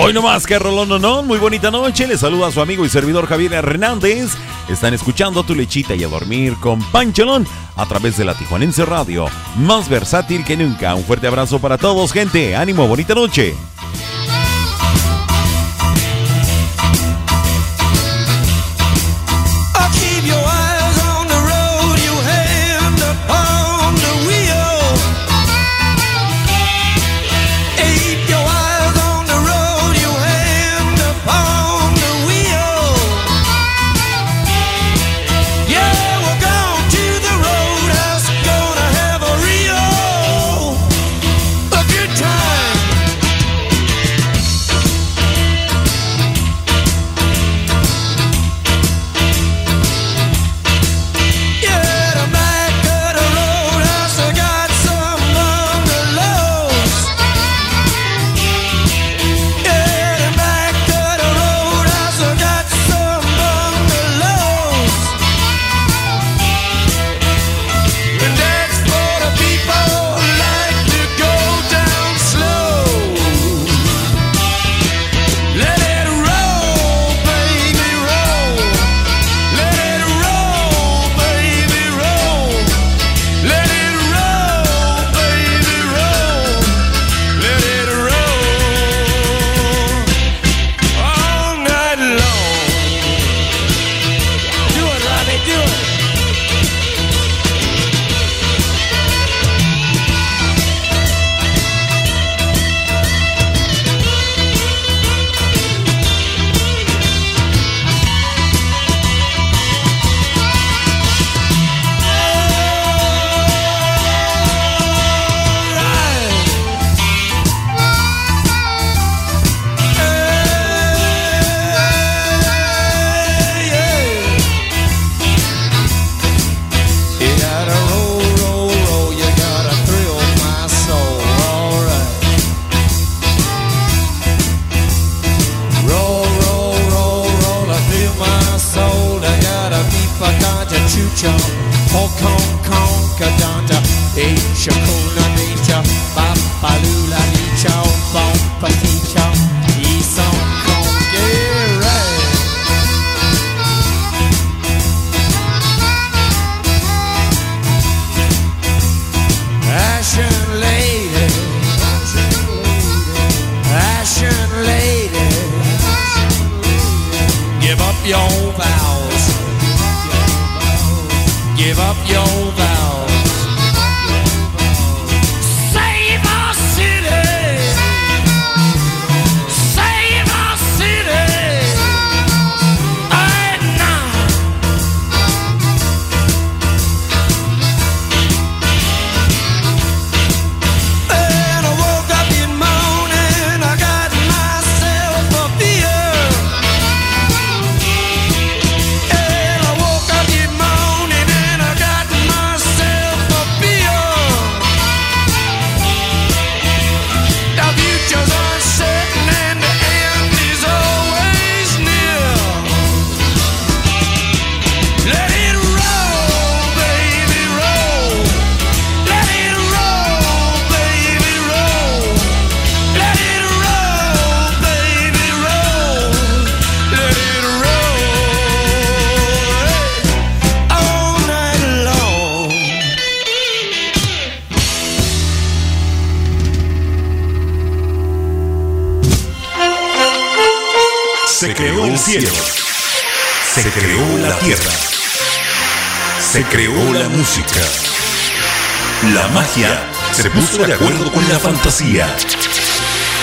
Hoy nomás que rolón no, no, muy bonita noche. Le saluda a su amigo y servidor Javier Hernández. Están escuchando tu lechita y a dormir con Pancholón a través de la Tijuanense Radio, más versátil que nunca. Un fuerte abrazo para todos, gente. Ánimo, bonita noche.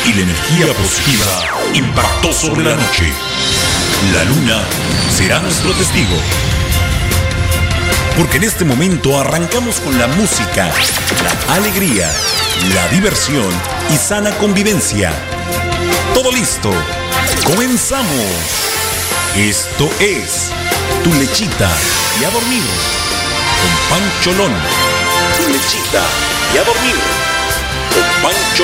Y la energía positiva impactó sobre la noche. La luna será nuestro testigo. Porque en este momento arrancamos con la música, la alegría, la diversión y sana convivencia. Todo listo. Comenzamos. Esto es Tu Lechita y a dormir con Pancholón. Tu Lechita y a dormir con Pancho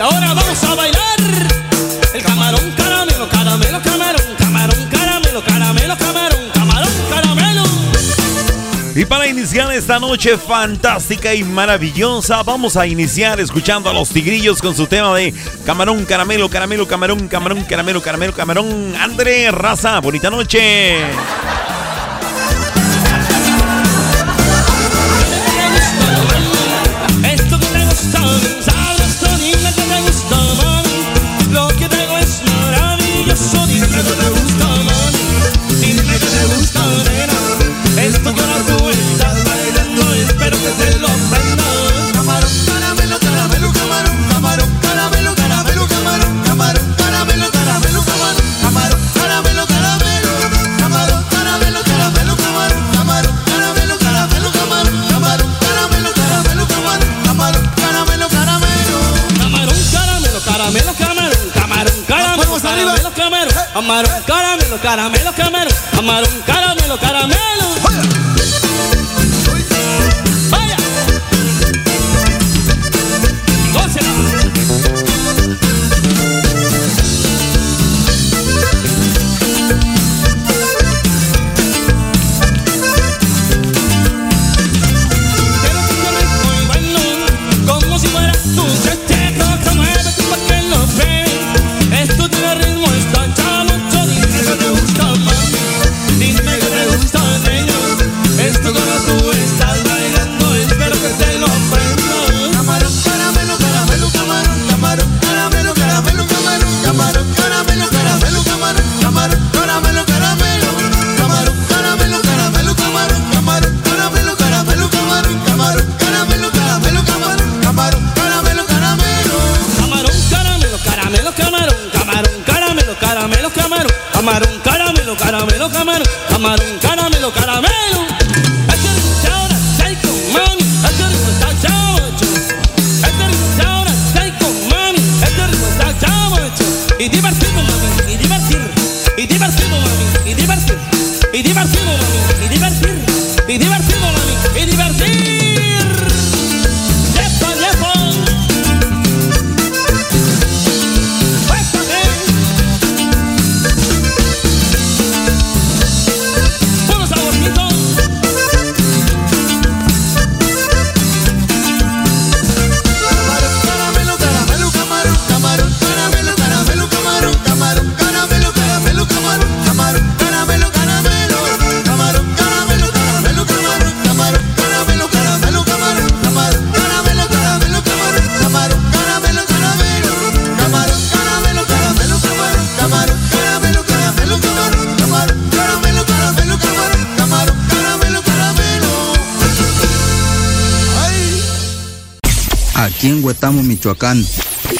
ahora vamos a bailar Y para iniciar esta noche fantástica y maravillosa, vamos a iniciar escuchando a los tigrillos con su tema de camarón, caramelo, caramelo, camarón, camarón, caramelo, caramelo, camarón. André Raza, bonita noche. Caramelo, camarón. Camarón, Michoacán.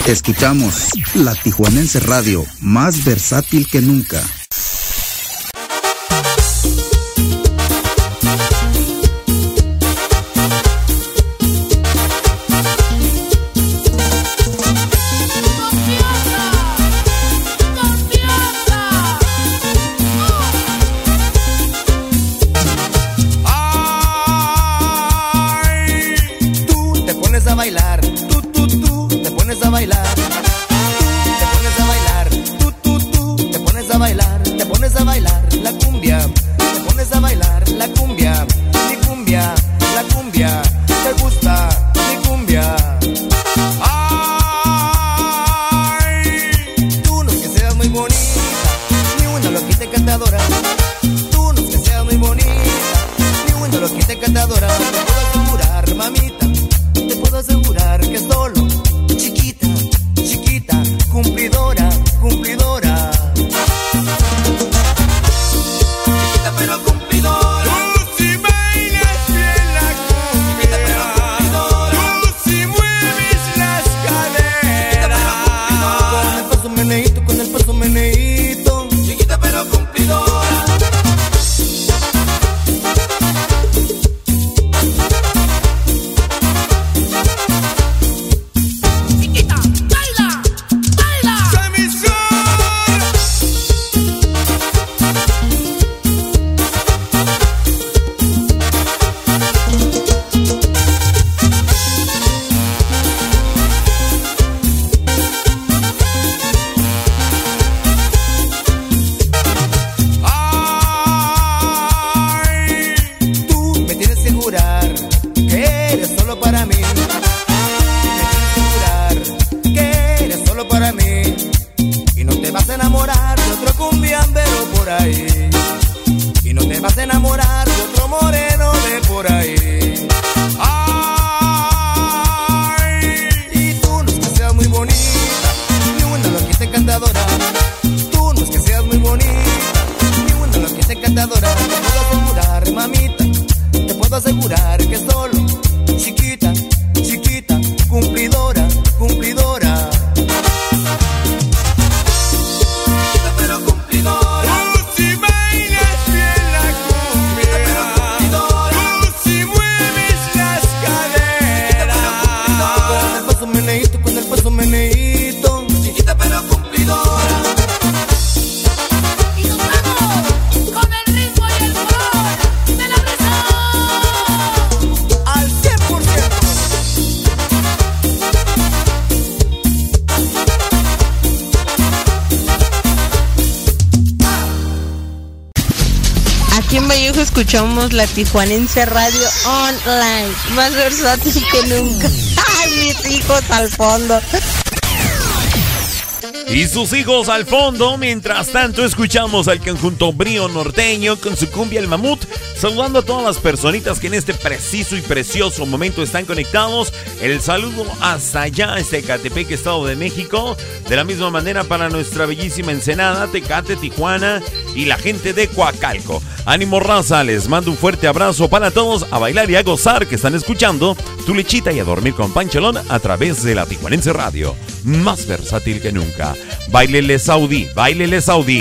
Escuchamos la Tijuanense Radio, más versátil que nunca. La Tijuanense Radio Online, más versátil que nunca. ¡Ay, mis hijos al fondo! Y sus hijos al fondo, mientras tanto escuchamos al conjunto Brío Norteño con su cumbia El Mamut, saludando a todas las personitas que en este preciso y precioso momento están conectados. El saludo hasta allá, este Catepec, Estado de México. De la misma manera para nuestra bellísima Ensenada, Tecate, Tijuana y la gente de Coacalco. Ánimo raza, les mando un fuerte abrazo para todos a bailar y a gozar que están escuchando tu lechita y a dormir con Panchelón a través de la Tijuanense Radio. Más versátil que nunca. Bailele Saudí, bailele Saudí.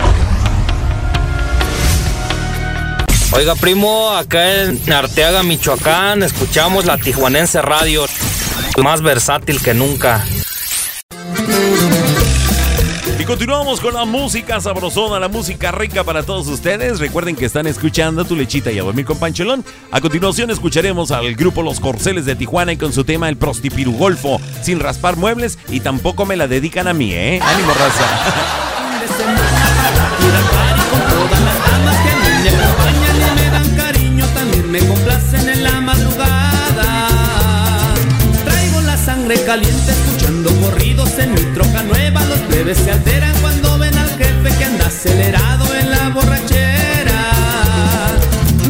Oiga, primo, acá en Arteaga, Michoacán, escuchamos la Tijuanense Radio, más versátil que nunca. Y continuamos con la música sabrosona, la música rica para todos ustedes. Recuerden que están escuchando Tu Lechita y a dormir con Panchelón. A continuación escucharemos al grupo Los Corceles de Tijuana y con su tema El Prostipiru Golfo, sin raspar muebles y tampoco me la dedican a mí, ¿eh? Ánimo, raza. me complacen en la madrugada. Traigo la sangre caliente escuchando corridos en mi troca nueva. Los plebes se alteran cuando ven al jefe que anda acelerado en la borrachera.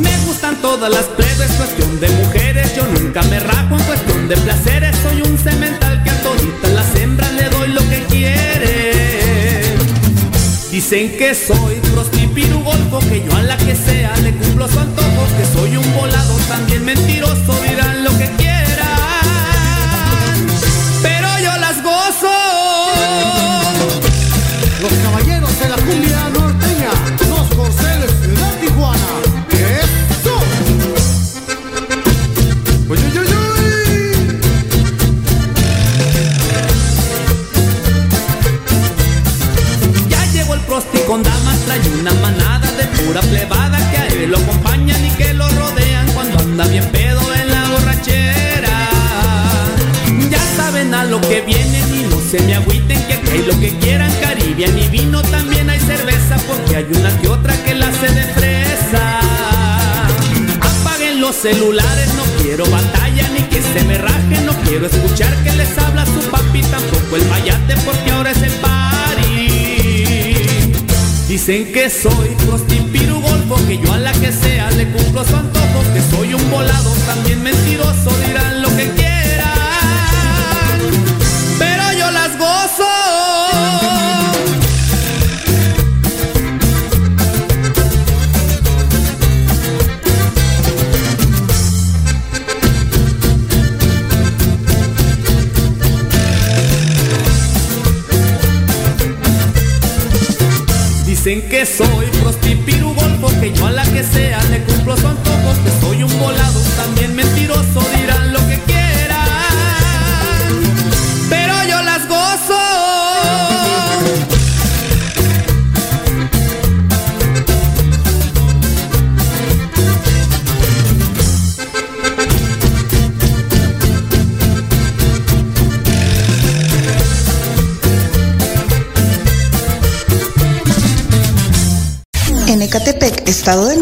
Me gustan todas las plebes, cuestión de mujeres. Yo nunca me rajo en cuestión de placeres. Soy un cemental que a toditas las hembras le doy lo que quiere. Dicen que soy prostituta golfo, que yo a la que sea le cumplo su antojo, que soy un volado también mentiroso, dirán lo que quieran, vienen y no se me agüiten que hay lo que quieran, Caribbean y vino, también hay cerveza porque hay una que otra que la hace de fresa. Apaguen los celulares, no quiero batalla ni que se me rajen, no quiero escuchar que les habla su papi, tampoco el mayate porque ahora es el party. Dicen que soy prostipiru golfo, que yo a la que sea le cumplo su antojo, que soy un volado también mentiroso, dirán lo que quieran,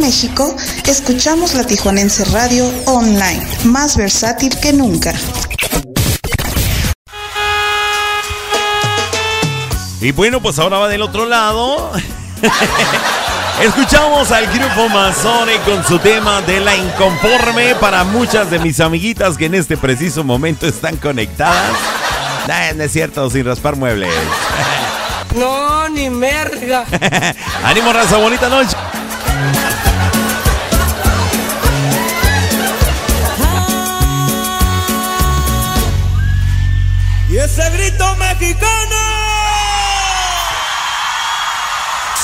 México, escuchamos la Tijuanense Radio Online, más versátil que nunca. Y bueno, pues ahora va del otro lado. Escuchamos al grupo Mazone con su tema de la inconforme para muchas de mis amiguitas que en este preciso momento están conectadas. Nah, no es cierto, sin raspar muebles. No, ni merga. Ánimo, raza, bonita noche.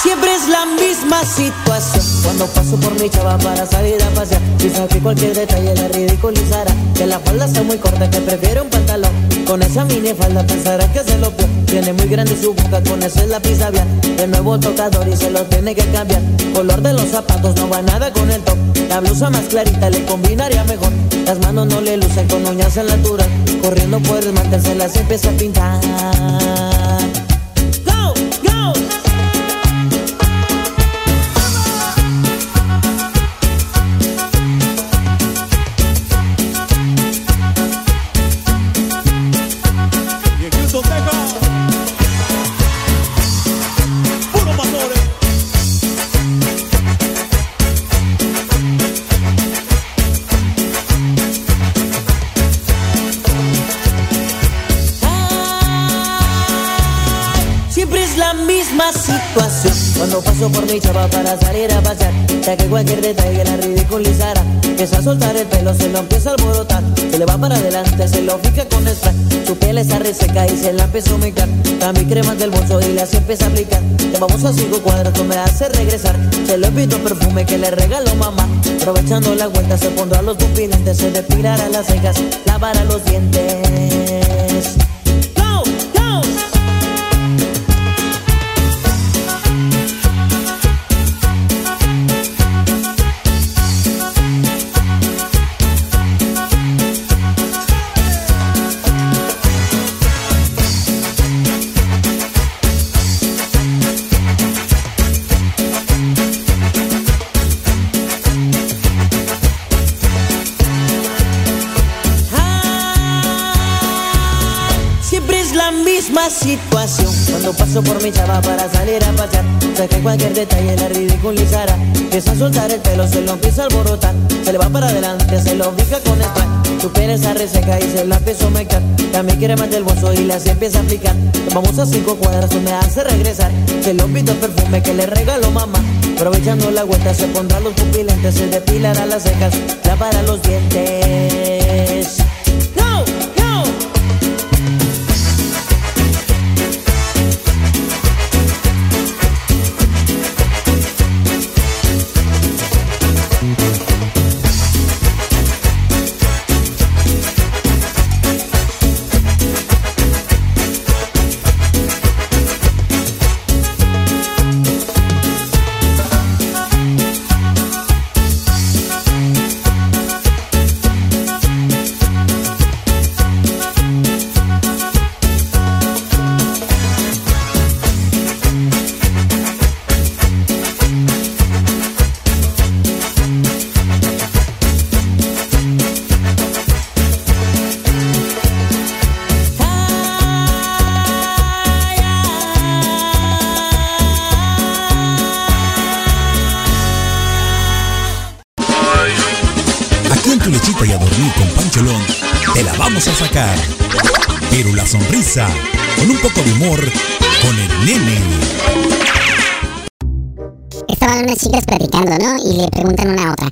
Siempre es la misma situación. Cuando paso por mi chava para salir a pasear, quizá que cualquier detalle la ridiculizará. Que la falda está muy corta, que prefiere un pantalón. Con esa mini falda pensará que se lo peor. Tiene muy grande su boca, con eso es la pizza De nuevo tocador y se lo tiene que cambiar. Color de los zapatos no va nada con el top. La blusa más clarita le combinaría mejor. Las manos no le lucen con uñas en la altura. Corriendo por el empieza a pintar. Go, go. Situación. Cuando paso por mi chava para salir a pasear Ya que cualquier detalle la ridiculizará. Empieza a soltar el pelo, se lo empieza a alborotar. Se le va para adelante, se lo fija con el Su piel está reseca y se la empieza a humectar También cremas del bolso y las empieza a aplicar. Te vamos a cinco cuadros, me hace regresar. Se lo invito perfume que le regaló mamá. Aprovechando la vuelta se pondrá los pupilentes Se depilará las cejas, lavará los dientes Cuando paso por mi chava para salir a pasear Sé que cualquier detalle la ridiculizará. Empieza a soltar el pelo, se lo empieza a alborotar. Se le va para adelante, se lo ubica con el spray Su piel está reseca y se la empiezo a mecar También quiere más del bolso y le así empieza a aplicar. Vamos a cinco cuadras, me hace regresar. Se lo invito el perfume que le regaló mamá. Aprovechando la vuelta se pondrá los pupilentes Se depilará las cejas, para los dientes con un poco de humor, con el nene. Estaban unas chicas platicando, ¿no? Y le preguntan una a otra,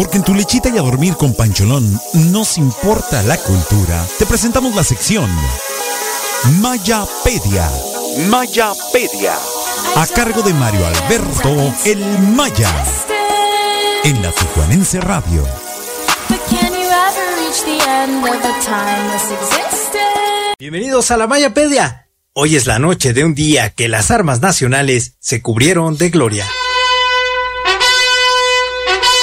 Porque en tu lechita y a dormir con Pancholón nos importa la cultura. Te presentamos la sección Mayapedia. Mayapedia. A cargo de Mario Alberto El Maya. En la Tijuanense Radio. Bienvenidos a la Mayapedia. Hoy es la noche de un día que las armas nacionales se cubrieron de gloria.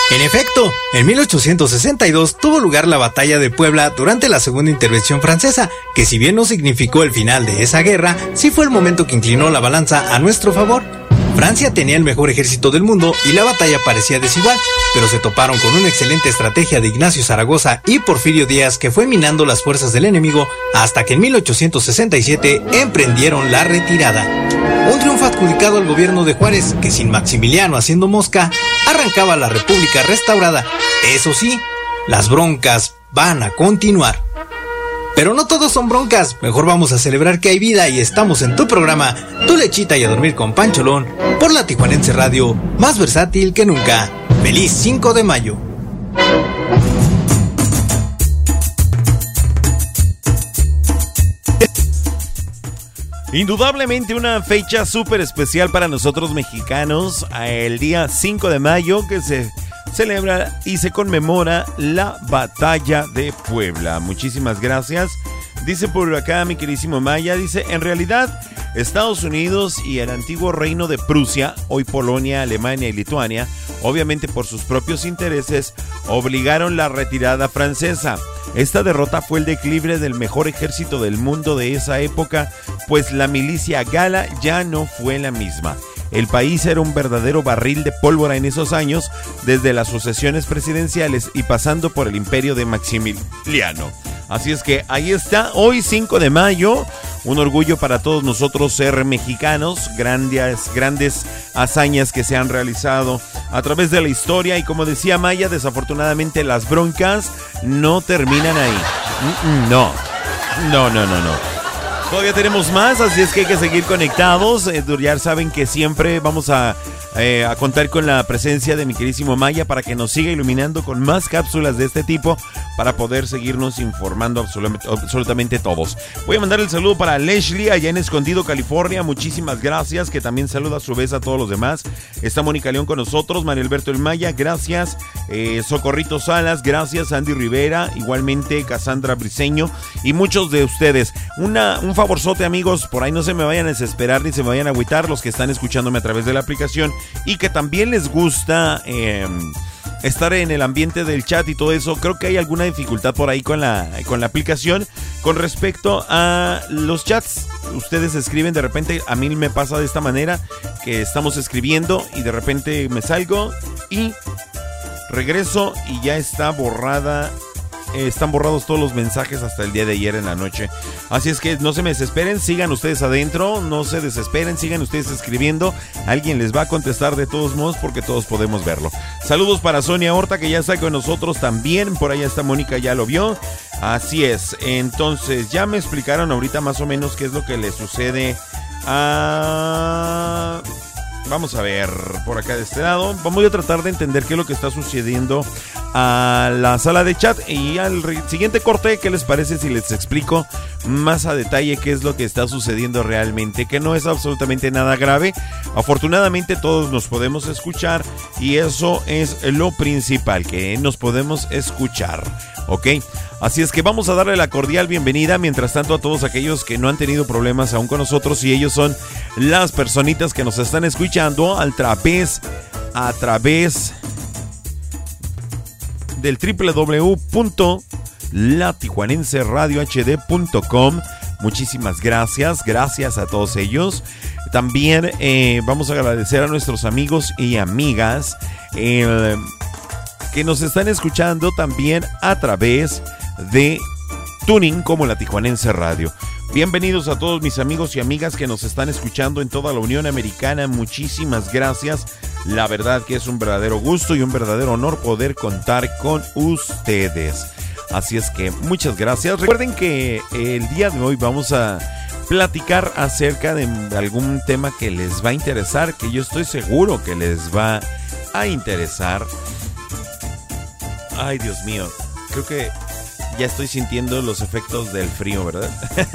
En efecto, en 1862 tuvo lugar la batalla de Puebla durante la segunda intervención francesa, que si bien no significó el final de esa guerra, sí fue el momento que inclinó la balanza a nuestro favor. Francia tenía el mejor ejército del mundo y la batalla parecía desigual, pero se toparon con una excelente estrategia de Ignacio Zaragoza y Porfirio Díaz que fue minando las fuerzas del enemigo hasta que en 1867 emprendieron la retirada. Un triunfo adjudicado al gobierno de Juárez que sin Maximiliano haciendo mosca arrancaba la República restaurada. Eso sí, las broncas van a continuar. Pero no todos son broncas, mejor vamos a celebrar que hay vida y estamos en tu programa, Tu lechita y a dormir con Pancholón, por la Tijuanense Radio, más versátil que nunca. Feliz 5 de mayo. Indudablemente una fecha súper especial para nosotros mexicanos, el día 5 de mayo que se celebra y se conmemora la batalla de Puebla. Muchísimas gracias. Dice por acá mi queridísimo Maya, dice, en realidad Estados Unidos y el antiguo reino de Prusia, hoy Polonia, Alemania y Lituania, obviamente por sus propios intereses, obligaron la retirada francesa. Esta derrota fue el declive del mejor ejército del mundo de esa época, pues la milicia gala ya no fue la misma. El país era un verdadero barril de pólvora en esos años, desde las sucesiones presidenciales y pasando por el imperio de Maximiliano. Así es que ahí está, hoy 5 de mayo, un orgullo para todos nosotros ser mexicanos, grandes, grandes hazañas que se han realizado a través de la historia y como decía Maya, desafortunadamente las broncas no terminan ahí. No, no, no, no, no. Todavía tenemos más, así es que hay que seguir conectados. Eh, ya saben que siempre vamos a, eh, a, contar con la presencia de mi querísimo Maya para que nos siga iluminando con más cápsulas de este tipo para poder seguirnos informando absolutamente, todos. Voy a mandar el saludo para Leslie allá en Escondido, California. Muchísimas gracias, que también saluda a su vez a todos los demás. Está Mónica León con nosotros, María Alberto El Maya, gracias. Eh, Socorrito Salas, gracias. Andy Rivera, igualmente Cassandra Briseño y muchos de ustedes. Un favorzote, amigos, por ahí no se me vayan a desesperar ni se me vayan a agüitar los que están escuchándome a través de la aplicación y que también les gusta eh, estar en el ambiente del chat y todo eso. Creo que hay alguna dificultad por ahí con la, con la aplicación con respecto a los chats. Ustedes escriben de repente, a mí me pasa de esta manera, que estamos escribiendo y de repente me salgo y regreso y ya está borrada eh, están borrados todos los mensajes hasta el día de ayer en la noche. Así es que no se me desesperen, sigan ustedes adentro, no se desesperen, sigan ustedes escribiendo. Alguien les va a contestar de todos modos porque todos podemos verlo. Saludos para Sonia Horta que ya está con nosotros también. Por allá está Mónica, ya lo vio. Así es. Entonces, ya me explicaron ahorita más o menos qué es lo que le sucede a... Vamos a ver por acá de este lado. Vamos a tratar de entender qué es lo que está sucediendo a la sala de chat y al siguiente corte, ¿qué les parece si les explico más a detalle qué es lo que está sucediendo realmente? Que no es absolutamente nada grave. Afortunadamente todos nos podemos escuchar y eso es lo principal, que nos podemos escuchar. ¿Ok? Así es que vamos a darle la cordial bienvenida, mientras tanto, a todos aquellos que no han tenido problemas aún con nosotros y ellos son las personitas que nos están escuchando a través, a través del www.latijuanenseradiohd.com. Muchísimas gracias, gracias a todos ellos. También eh, vamos a agradecer a nuestros amigos y amigas eh, que nos están escuchando también a través de Tuning como la Tijuanense Radio. Bienvenidos a todos mis amigos y amigas que nos están escuchando en toda la Unión Americana. Muchísimas gracias. La verdad que es un verdadero gusto y un verdadero honor poder contar con ustedes. Así es que muchas gracias. Recuerden que el día de hoy vamos a platicar acerca de algún tema que les va a interesar, que yo estoy seguro que les va a interesar. Ay, Dios mío, creo que ya estoy sintiendo los efectos del frío, ¿verdad?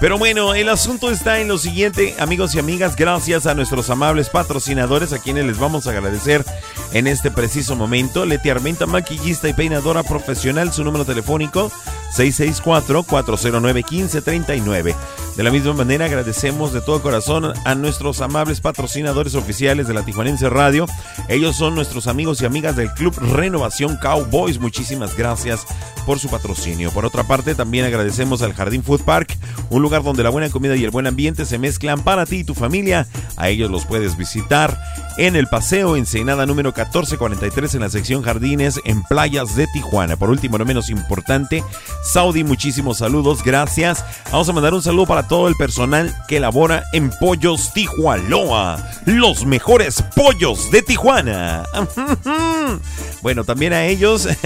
Pero bueno, el asunto está en lo siguiente, amigos y amigas, gracias a nuestros amables patrocinadores a quienes les vamos a agradecer en este preciso momento. Leti Armenta, maquillista y peinadora profesional, su número telefónico 664-409-1539. De la misma manera agradecemos de todo corazón a nuestros amables patrocinadores oficiales de la Tijuanense Radio. Ellos son nuestros amigos y amigas del Club Renovación Cowboys. Muchísimas gracias por su patrocinio. Por otra parte, también agradecemos al Jardín Food Park, un lugar donde la buena comida y el buen ambiente se mezclan para ti y tu familia. A ellos los puedes visitar en el Paseo Ensenada número 1443 en la sección Jardines en Playas de Tijuana. Por último, no menos importante, Saudi, muchísimos saludos, gracias. Vamos a mandar un saludo para todo el personal que labora en Pollos Tijualoa, los mejores pollos de Tijuana. Bueno, también a ellos.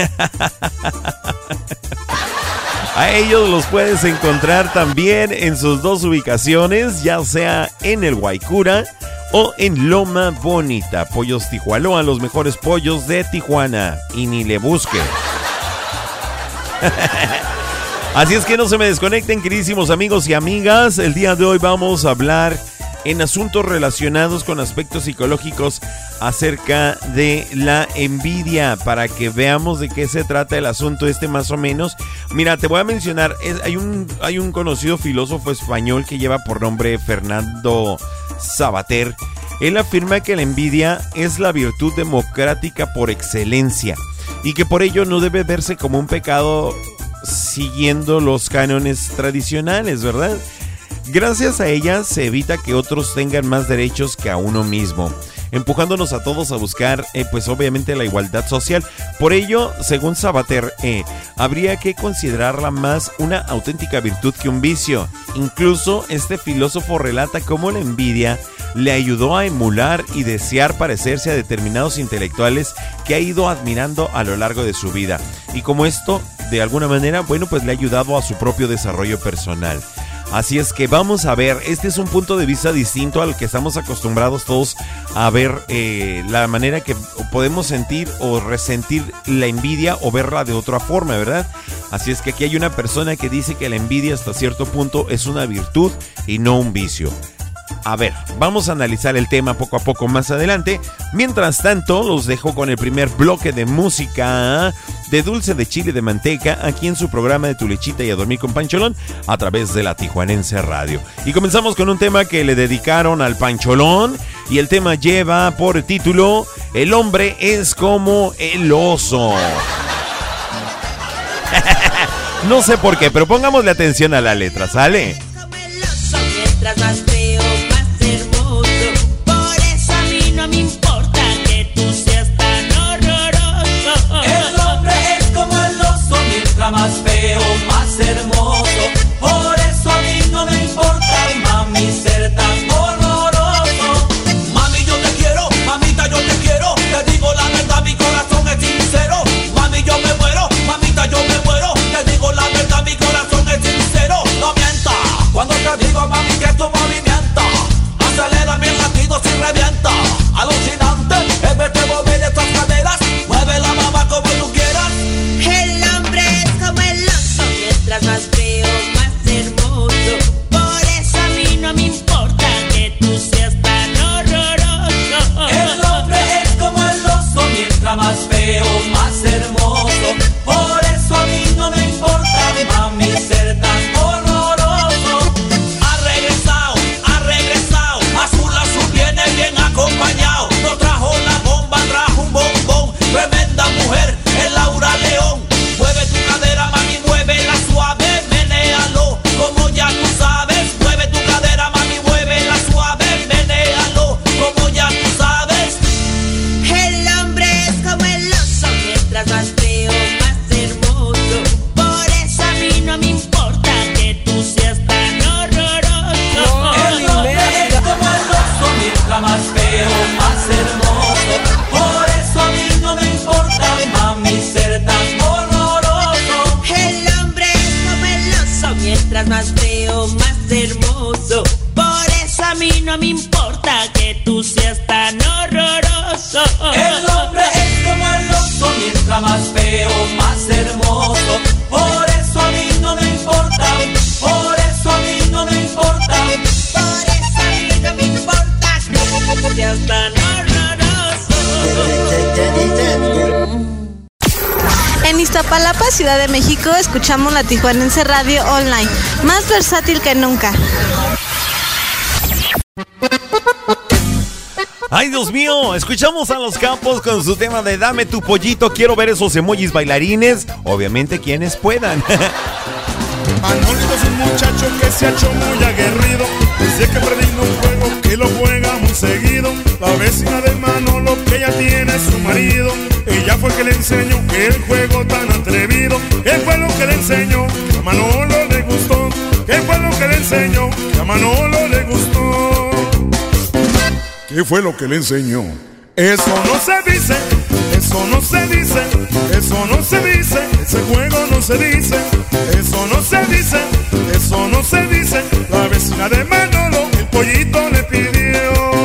A ellos los puedes encontrar también en sus dos ubicaciones, ya sea en el Guaycura o en Loma Bonita. Pollos Tijualoa, los mejores pollos de Tijuana. Y ni le busque. Así es que no se me desconecten, queridísimos amigos y amigas. El día de hoy vamos a hablar en asuntos relacionados con aspectos psicológicos acerca de la envidia para que veamos de qué se trata el asunto este más o menos. Mira, te voy a mencionar, hay, un, hay un conocido filósofo español que lleva por nombre Fernando Sabater. Él afirma que la envidia es la virtud democrática por excelencia y que por ello no debe verse como un pecado siguiendo los cánones tradicionales, ¿verdad? Gracias a ella se evita que otros tengan más derechos que a uno mismo empujándonos a todos a buscar, eh, pues obviamente, la igualdad social. Por ello, según Sabater, eh, habría que considerarla más una auténtica virtud que un vicio. Incluso este filósofo relata cómo la envidia le ayudó a emular y desear parecerse a determinados intelectuales que ha ido admirando a lo largo de su vida. Y como esto, de alguna manera, bueno, pues le ha ayudado a su propio desarrollo personal. Así es que vamos a ver, este es un punto de vista distinto al que estamos acostumbrados todos a ver eh, la manera que podemos sentir o resentir la envidia o verla de otra forma, ¿verdad? Así es que aquí hay una persona que dice que la envidia hasta cierto punto es una virtud y no un vicio. A ver, vamos a analizar el tema poco a poco más adelante. Mientras tanto, los dejo con el primer bloque de música de dulce de chile de manteca aquí en su programa de Tu Lechita y a Dormir con Pancholón a través de la Tijuanense Radio. Y comenzamos con un tema que le dedicaron al Pancholón y el tema lleva por título El hombre es como el oso. no sé por qué, pero pongámosle atención a la letra, ¿sale? Tijuanense Radio Online, más versátil que nunca. Ay, Dios mío, escuchamos a los campos con su tema de Dame tu pollito, quiero ver esos emojis bailarines, obviamente quienes puedan. Manolito es un muchacho que se ha hecho muy aguerrido. Desde que predindo un juego que lo juega muy seguido. La vecina de Manolo que ella tiene su marido Ella fue que le enseñó el juego tan atrevido ¿Qué fue lo que le enseñó? A Manolo le gustó ¿Qué fue lo que le enseñó? A Manolo le gustó ¿Qué fue lo que le enseñó? Eso no se dice, eso no se dice, eso no se dice, ese juego no se dice, eso no se dice, eso no se dice. La vecina de Manolo, el pollito le pidió.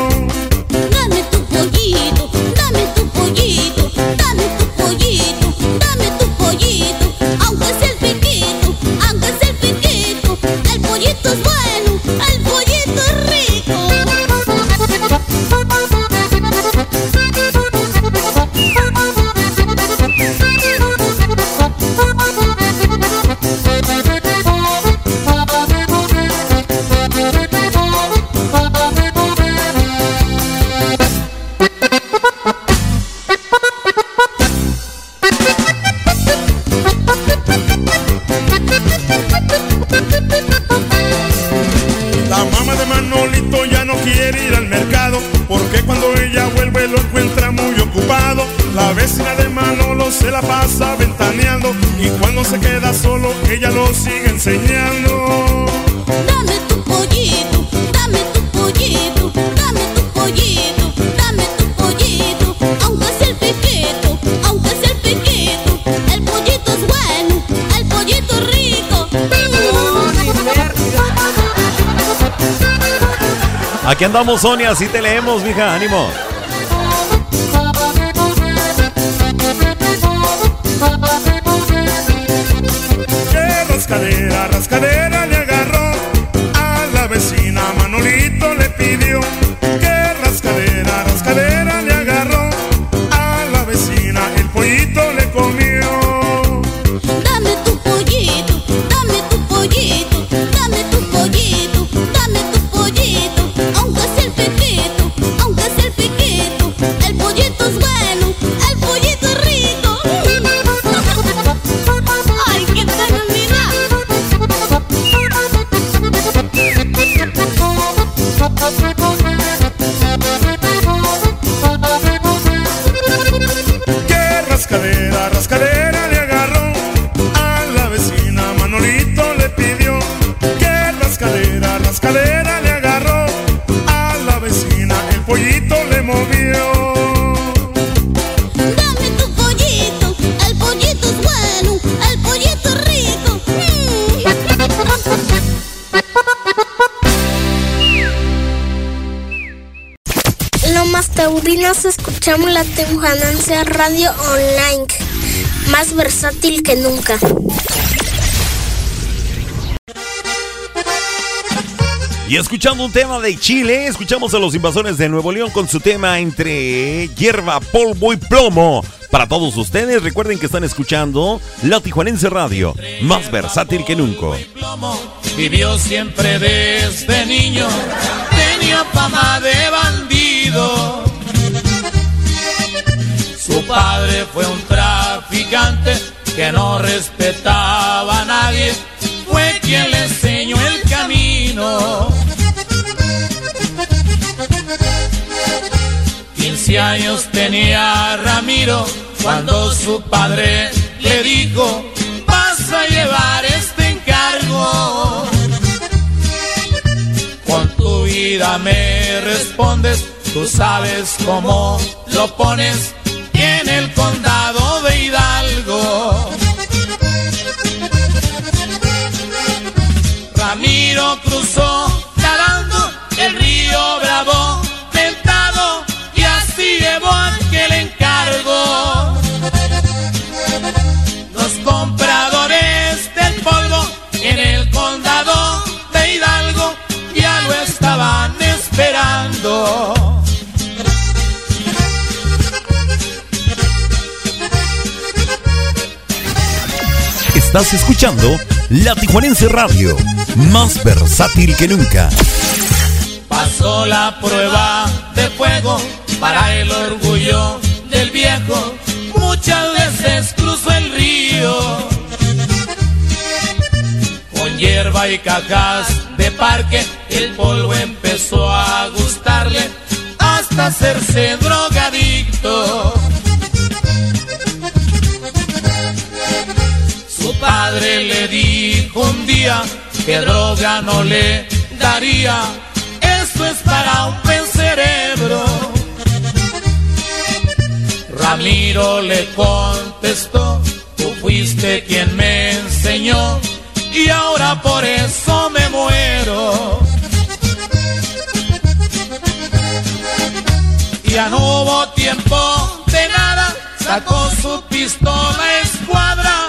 Aquí andamos, Sonia, así te leemos, mija, ánimo. Rascadera, rascadera escuchamos la Tijuanense Radio Online, más versátil que nunca. Y escuchando un tema de Chile, escuchamos a los invasores de Nuevo León con su tema entre hierba, polvo y plomo. Para todos ustedes, recuerden que están escuchando La Tijuanense Radio, más versátil que nunca. Vivió siempre desde niño, tenía fama de bandido. Su padre fue un traficante que no respetaba a nadie, fue quien le enseñó el camino. 15 años tenía Ramiro cuando su padre le dijo, vas a llevar este encargo. Con tu vida me respondes, tú sabes cómo lo pones el condado Estás escuchando La Tijuanense Radio, más versátil que nunca. Pasó la prueba de fuego para el orgullo del viejo. Muchas veces cruzó el río. Con hierba y cajas de parque, el polvo empezó a gustarle hasta hacerse drogadicto. Su padre le dijo un día que droga no le daría. Esto es para un buen cerebro. Ramiro le contestó, tú fuiste quien me enseñó y ahora por eso me muero. Ya no hubo tiempo de nada, sacó su pistola escuadra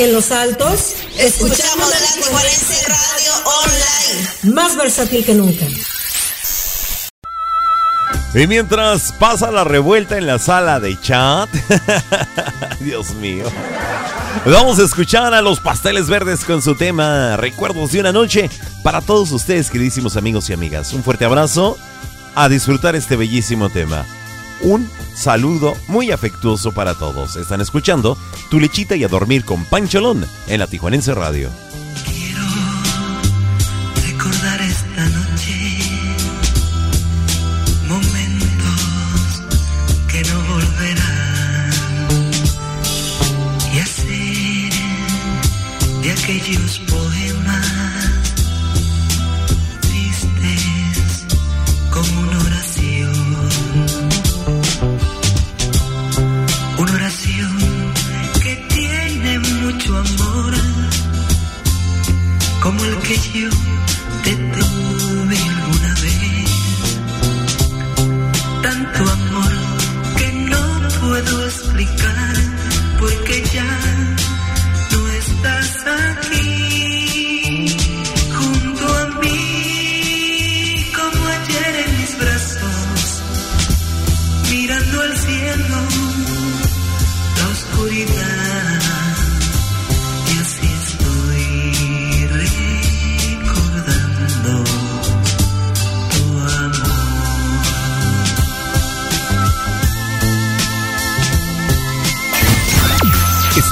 En Los Altos, Escuchamos la Tijuanense Radio Online. más versátil que nunca. Y mientras pasa la revuelta en la sala de chat, Dios mío, Vamos a escuchar a los pasteles verdes con su tema Recuerdos de una noche para todos ustedes, queridísimos amigos y amigas. Un fuerte abrazo a disfrutar este bellísimo tema. Un saludo muy afectuoso para todos. Están escuchando Tu lechita y a dormir con Pancholón en la Tijuanense Radio. recordar esta noche momentos que no volverán y hacer de aquellos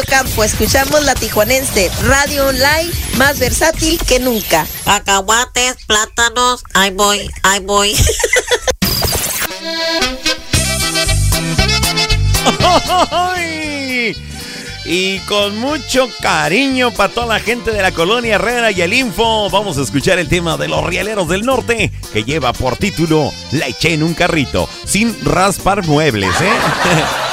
Ocampo, escuchamos la tijuanense, radio online más versátil que nunca. Cacahuates, plátanos, ahí voy, ahí voy. ¡Ay! Y con mucho cariño para toda la gente de la colonia Herrera y el Info, vamos a escuchar el tema de los rieleros del norte que lleva por título La eché en un carrito, sin raspar muebles, ¿eh?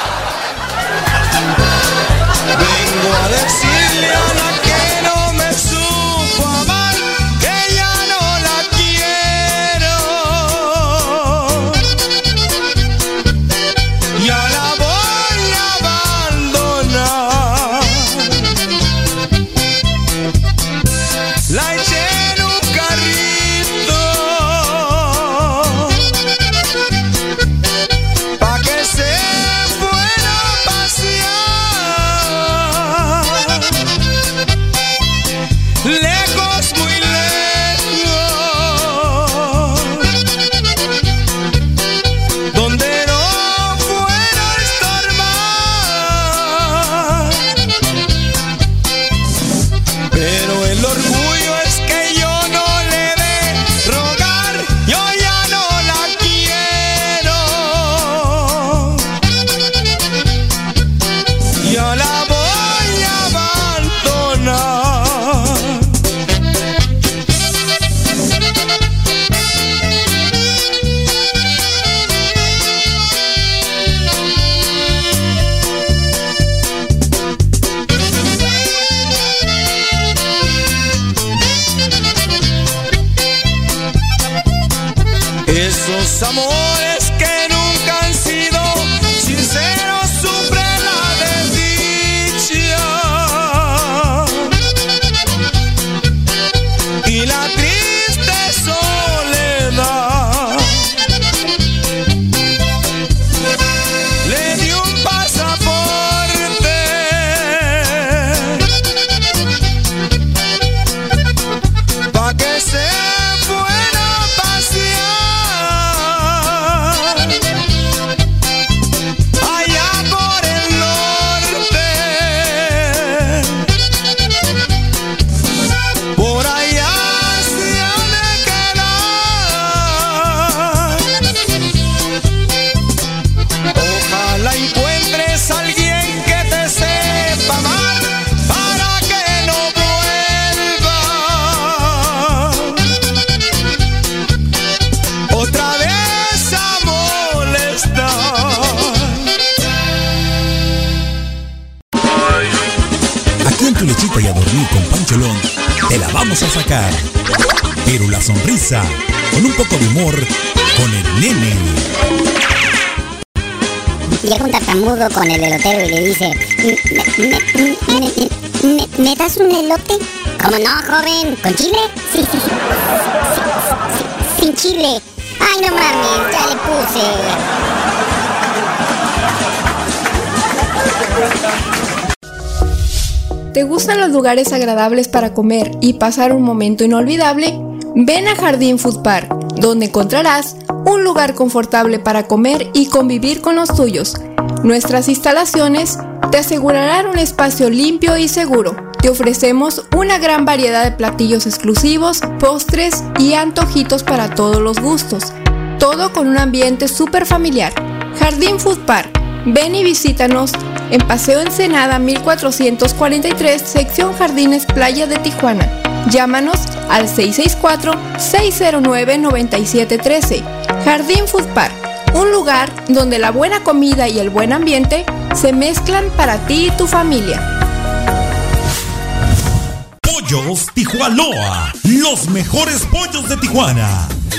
¿Cómo no, joven? ¿Con chile? Sí, sí, sí. Sin chile. Ay, no mames, ya le puse. ¿Te gustan los lugares agradables para comer y pasar un momento inolvidable? Ven a Jardín Food Park, donde encontrarás un lugar confortable para comer y convivir con los tuyos. Nuestras instalaciones te asegurarán un espacio limpio y seguro. Te ofrecemos una gran variedad de platillos exclusivos, postres y antojitos para todos los gustos. Todo con un ambiente súper familiar. Jardín Food Park. Ven y visítanos en Paseo Ensenada 1443, sección Jardines Playa de Tijuana. Llámanos al 664-609-9713. Jardín Food Park, un lugar donde la buena comida y el buen ambiente se mezclan para ti y tu familia. Pollos los mejores pollos de Tijuana.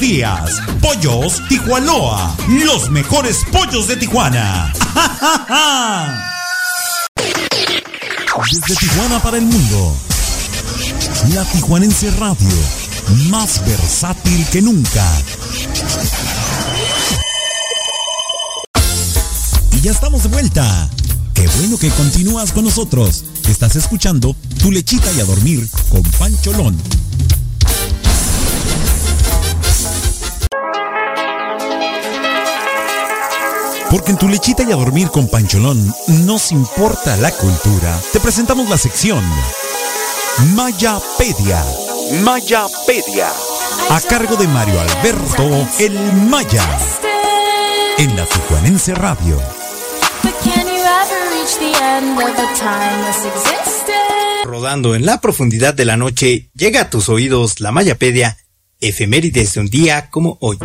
días. Pollos Tijuanoa, los mejores pollos de Tijuana. Desde Tijuana para el mundo. La Tijuanense Radio, más versátil que nunca. Y ya estamos de vuelta. Qué bueno que continúas con nosotros. Estás escuchando Tu lechita y a dormir con Pancholón. Porque en tu lechita y a dormir con Pancholón nos importa la cultura. Te presentamos la sección Mayapedia. Mayapedia. A cargo de Mario Alberto El Maya. En la Tijuanense Radio. Rodando en la profundidad de la noche, llega a tus oídos la Mayapedia, efemérides de un día como hoy.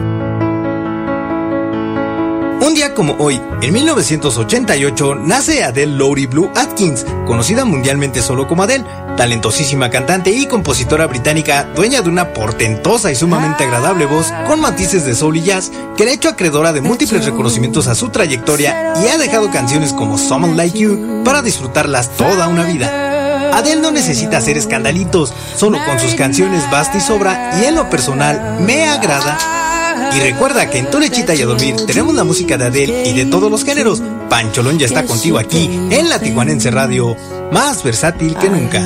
Un día como hoy, en 1988, nace Adele Laurie Blue Atkins, conocida mundialmente solo como Adele, talentosísima cantante y compositora británica, dueña de una portentosa y sumamente agradable voz con matices de soul y jazz, que le ha hecho acreedora de múltiples reconocimientos a su trayectoria y ha dejado canciones como Someone Like You para disfrutarlas toda una vida. Adele no necesita hacer escandalitos, solo con sus canciones basta y sobra y en lo personal me agrada. Y recuerda que en Tu Lechita y a Dormir tenemos la música de Adele y de todos los géneros. Pancholón ya está contigo aquí en la Tijuanense Radio, más versátil que nunca.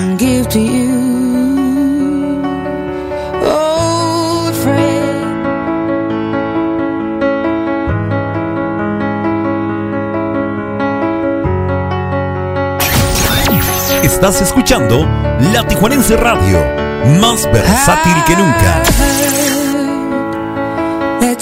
Estás escuchando La Tijuanense Radio, más versátil que nunca.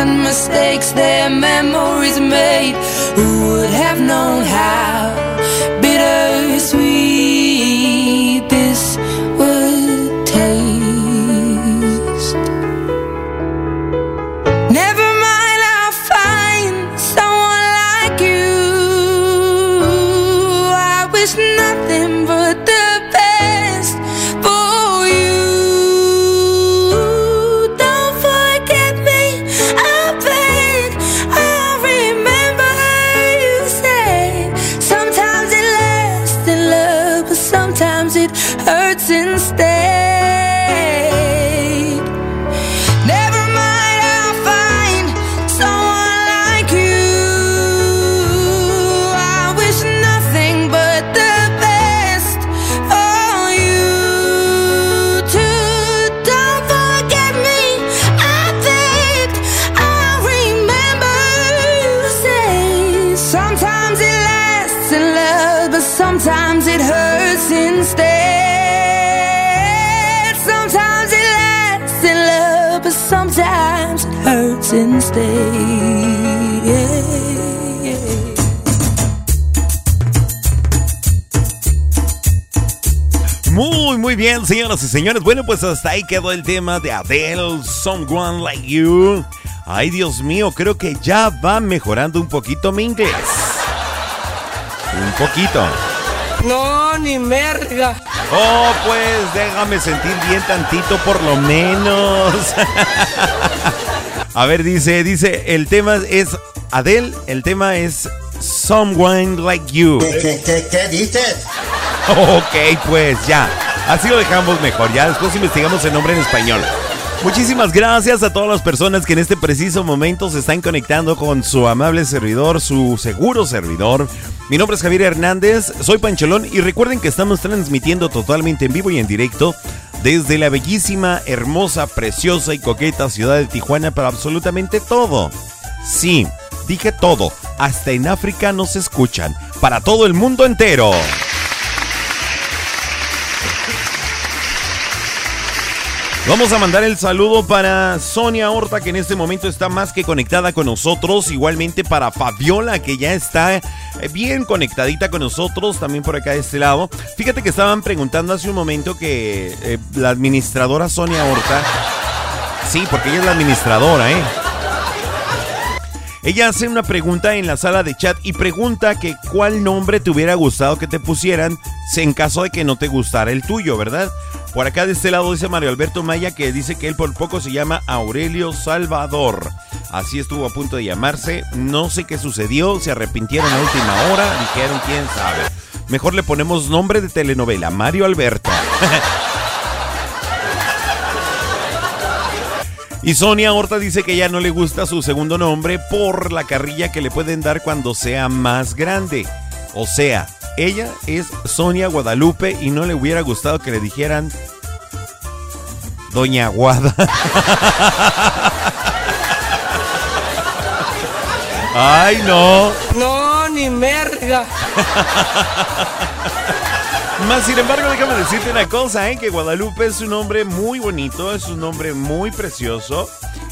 and mistakes, their memories made. Who would have known how bien, señoras y señores. Bueno, pues hasta ahí quedó el tema de Adele, Someone Like You. Ay, Dios mío, creo que ya va mejorando un poquito mi inglés. Un poquito. No, ni merga. Oh, pues déjame sentir bien tantito por lo menos. A ver, dice, dice, el tema es Adele, el tema es Someone Like You. ¿Qué, qué, qué dices? Ok, pues ya. Así lo dejamos mejor. Ya después investigamos el nombre en español. Muchísimas gracias a todas las personas que en este preciso momento se están conectando con su amable servidor, su seguro servidor. Mi nombre es Javier Hernández, soy Pancholón y recuerden que estamos transmitiendo totalmente en vivo y en directo desde la bellísima, hermosa, preciosa y coqueta ciudad de Tijuana para absolutamente todo. Sí, dije todo, hasta en África nos escuchan, para todo el mundo entero. Vamos a mandar el saludo para Sonia Horta, que en este momento está más que conectada con nosotros. Igualmente para Fabiola, que ya está eh, bien conectadita con nosotros, también por acá de este lado. Fíjate que estaban preguntando hace un momento que eh, la administradora Sonia Horta. Sí, porque ella es la administradora, ¿eh? Ella hace una pregunta en la sala de chat y pregunta que cuál nombre te hubiera gustado que te pusieran en caso de que no te gustara el tuyo, ¿verdad? Por acá de este lado dice Mario Alberto Maya que dice que él por poco se llama Aurelio Salvador. Así estuvo a punto de llamarse. No sé qué sucedió, se arrepintieron a última hora, dijeron quién sabe. Mejor le ponemos nombre de telenovela, Mario Alberto. Y Sonia Horta dice que ya no le gusta su segundo nombre por la carrilla que le pueden dar cuando sea más grande. O sea, ella es Sonia Guadalupe y no le hubiera gustado que le dijeran Doña Guada. Ay, no. No, ni ni merga. Más sin embargo, déjame decirte una cosa, ¿eh? que Guadalupe es un nombre muy bonito, es un nombre muy precioso.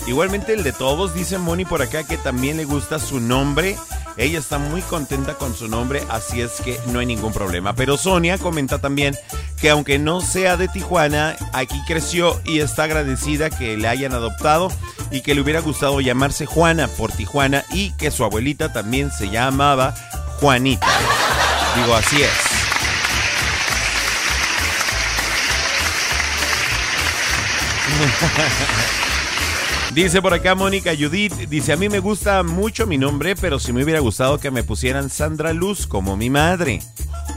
Igualmente el de todos, dice Moni por acá que también le gusta su nombre. Ella está muy contenta con su nombre, así es que no hay ningún problema. Pero Sonia comenta también que aunque no sea de Tijuana, aquí creció y está agradecida que le hayan adoptado y que le hubiera gustado llamarse Juana por Tijuana y que su abuelita también se llamaba Juanita. Digo, así es. Dice por acá Mónica Judith, dice, a mí me gusta mucho mi nombre, pero si me hubiera gustado que me pusieran Sandra Luz como mi madre.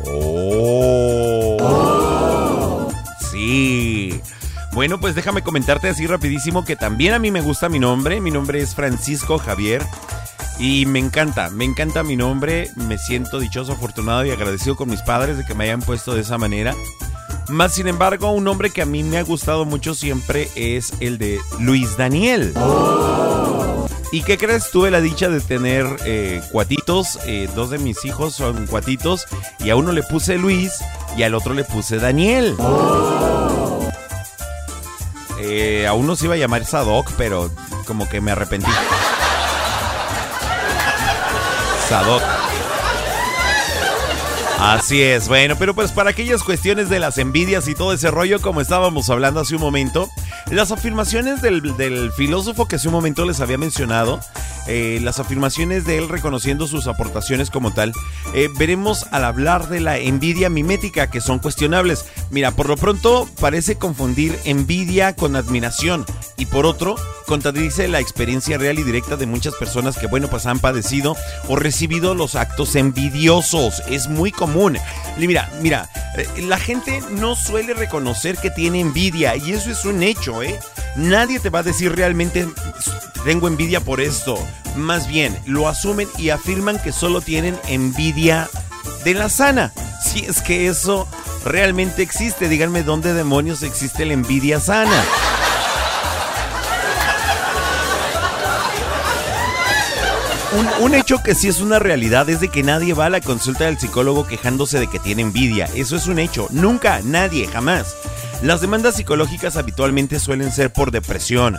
Oh. Sí. Bueno, pues déjame comentarte así rapidísimo que también a mí me gusta mi nombre. Mi nombre es Francisco Javier. Y me encanta, me encanta mi nombre. Me siento dichoso, afortunado y agradecido con mis padres de que me hayan puesto de esa manera. Más sin embargo, un nombre que a mí me ha gustado mucho siempre es el de Luis Daniel. ¿Y qué crees? Tuve la dicha de tener eh, cuatitos. eh, dos de mis hijos son cuatitos. Y a uno le puse Luis y al otro le puse Daniel. Eh, a uno se iba a llamar Sadok, pero como que me arrepentí. Sadok. Así es, bueno, pero pues para aquellas cuestiones de las envidias y todo ese rollo, como estábamos hablando hace un momento, las afirmaciones del, filósofo que hace un momento les había mencionado, eh, las afirmaciones de él reconociendo sus aportaciones como tal, eh, veremos al hablar de la envidia mimética, que son cuestionables. Mira, por lo pronto parece confundir envidia con admiración, y por otro, contradice la experiencia real y directa de muchas personas que, bueno, pues han padecido o recibido los actos envidiosos. Es muy mira, mira, eh, la gente no suele reconocer que tiene envidia y eso es un hecho, ¿eh? Nadie te va a decir realmente tengo envidia por esto. Más bien, lo asumen y afirman que solo tienen envidia de la sana. Si es que eso realmente existe, díganme dónde demonios existe la envidia sana. Un, hecho que sí es una realidad es de que nadie va a la consulta del psicólogo quejándose de que tiene envidia. Eso es un hecho. Nunca, nadie, jamás. Las demandas psicológicas habitualmente suelen ser por depresión,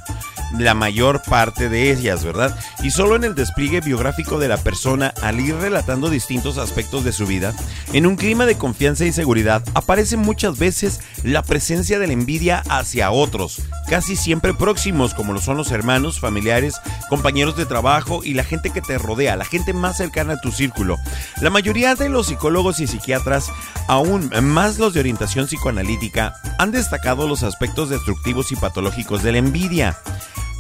la mayor parte de ellas, ¿verdad? Y solo en el despliegue biográfico de la persona, al ir relatando distintos aspectos de su vida, en un clima de confianza y seguridad, aparece muchas veces la presencia de la envidia hacia otros, casi siempre próximos, como lo son los hermanos, familiares, compañeros de trabajo y la gente que te rodea, la gente más cercana a tu círculo. La mayoría de los psicólogos y psiquiatras, aún más los de orientación psicoanalítica, han destacado los aspectos destructivos y patológicos de la envidia.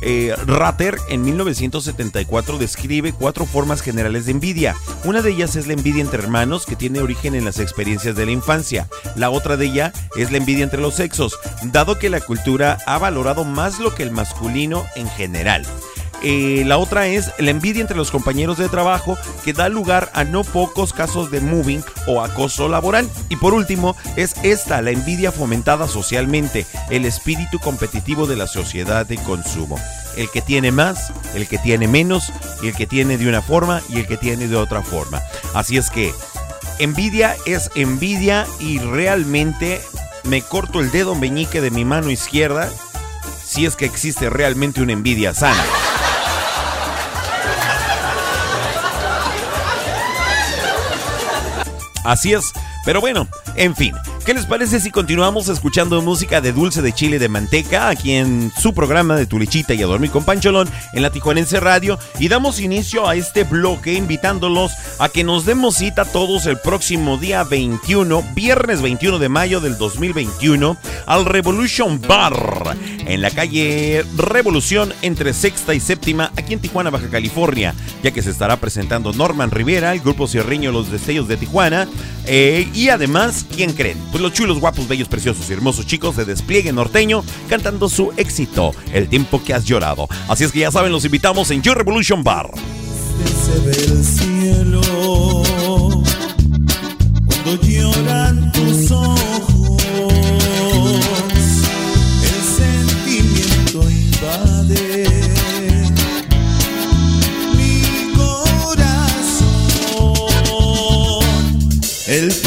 Eh, Ratter en 1974 describe cuatro formas generales de envidia. Una de ellas es la envidia entre hermanos que tiene origen en las experiencias de la infancia. La otra de ella es la envidia entre los sexos, dado que la cultura ha valorado más lo que el masculino en general. Eh, la otra es la envidia entre los compañeros de trabajo que da lugar a no pocos casos de moving o acoso laboral. Y por último es esta, la envidia fomentada socialmente, el espíritu competitivo de la sociedad de consumo. El que tiene más, el que tiene menos, y el que tiene de una forma y el que tiene de otra forma. Así es que envidia es envidia y realmente me corto el dedo meñique de mi mano izquierda si es que existe realmente una envidia sana. Así es. Pero bueno, en fin, ¿qué les parece si continuamos escuchando música de dulce de chile de manteca aquí en su programa de Tu Lechita y a Dormir con Pancholón en la Tijuanense Radio? Y damos inicio a este bloque invitándolos a que nos demos cita todos el próximo día 21, viernes 21 de mayo del 2021, al Revolution Bar en la calle Revolución entre Sexta y Séptima aquí en Tijuana, Baja California, ya que se estará presentando Norman Rivera, el grupo Cierriño Los Destellos de Tijuana. Eh, y además, ¿quién creen? pues los chulos, guapos, bellos, preciosos y hermosos chicos de despliegue norteño cantando su éxito, El tiempo que has llorado. Así es que ya saben, los invitamos en Your Revolution Bar. Cuando lloran tus ojos, el sentimiento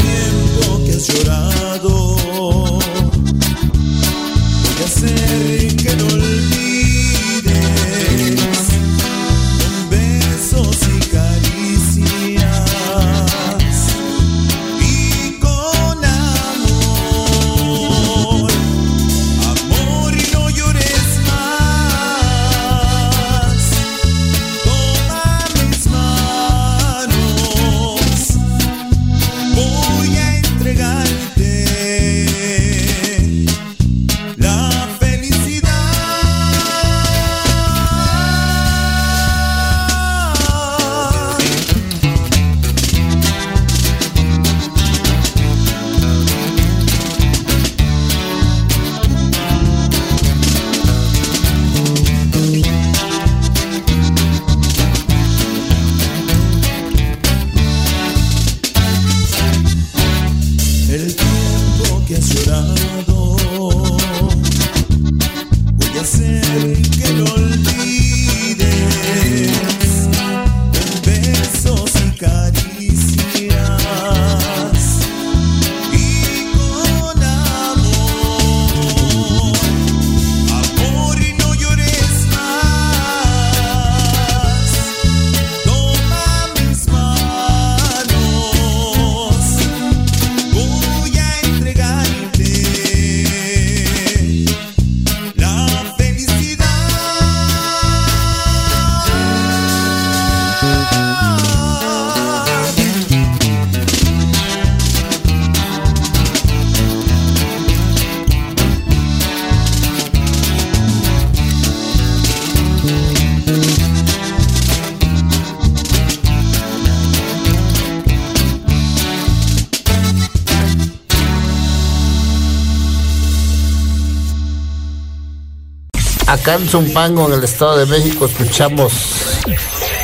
Culiacán, Zumpango, en el Estado de México, escuchamos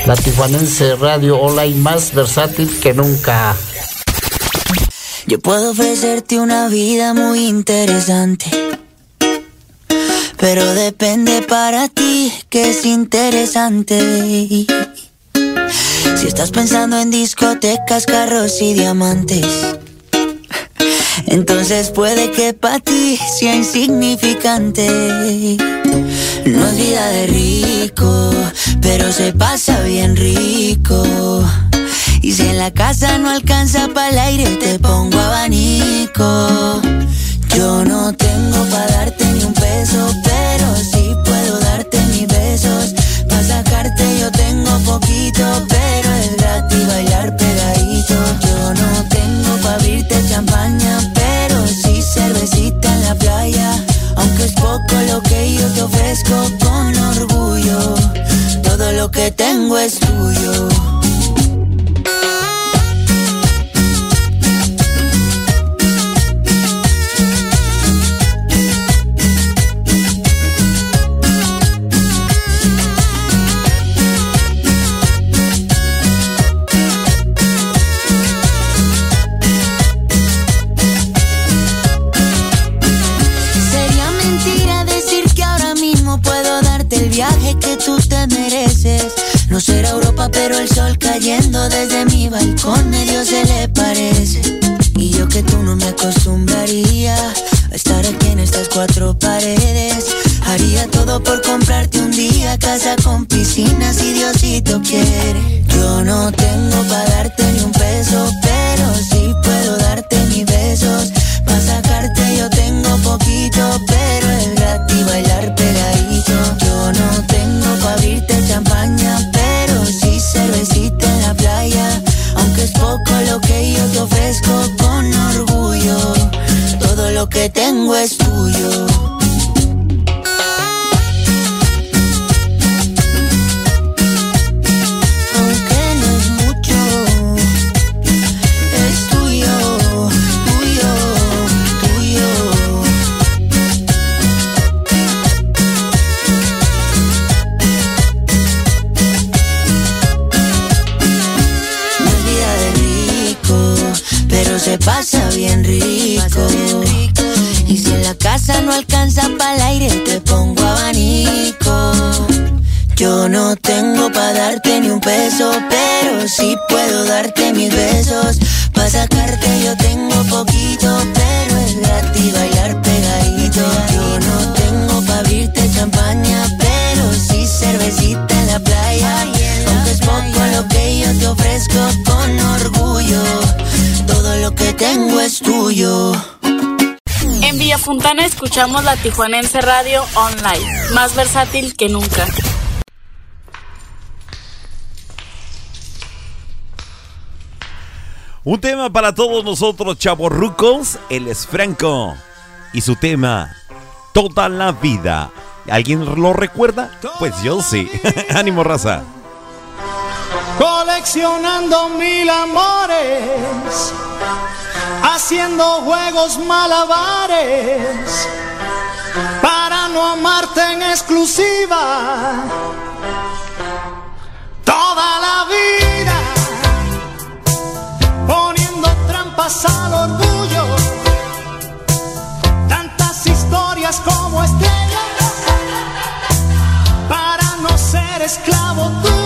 la Tijuanense Radio Online más versátil que nunca. Yo puedo ofrecerte una vida muy interesante, pero depende para ti que es interesante. Si estás pensando en discotecas, carros y diamantes, entonces puede que para ti sea insignificante. No es vida de rico, pero se pasa bien rico. Y si en la casa no alcanza para el aire, te pongo abanico. Yo no tengo para darte ni un peso, pero sí puedo la Tijuanense Radio Online, más versátil que nunca. Un tema para todos nosotros, chavorrucos. Él es Franco. Y su tema, Toda la vida. ¿Alguien lo recuerda? Pues yo sí. Ánimo, raza. Coleccionando mil amores, haciendo juegos malabares, para no amarte en exclusiva. Toda la vida, poniendo trampas al orgullo, tantas historias como estrellas, para no ser esclavo tuyo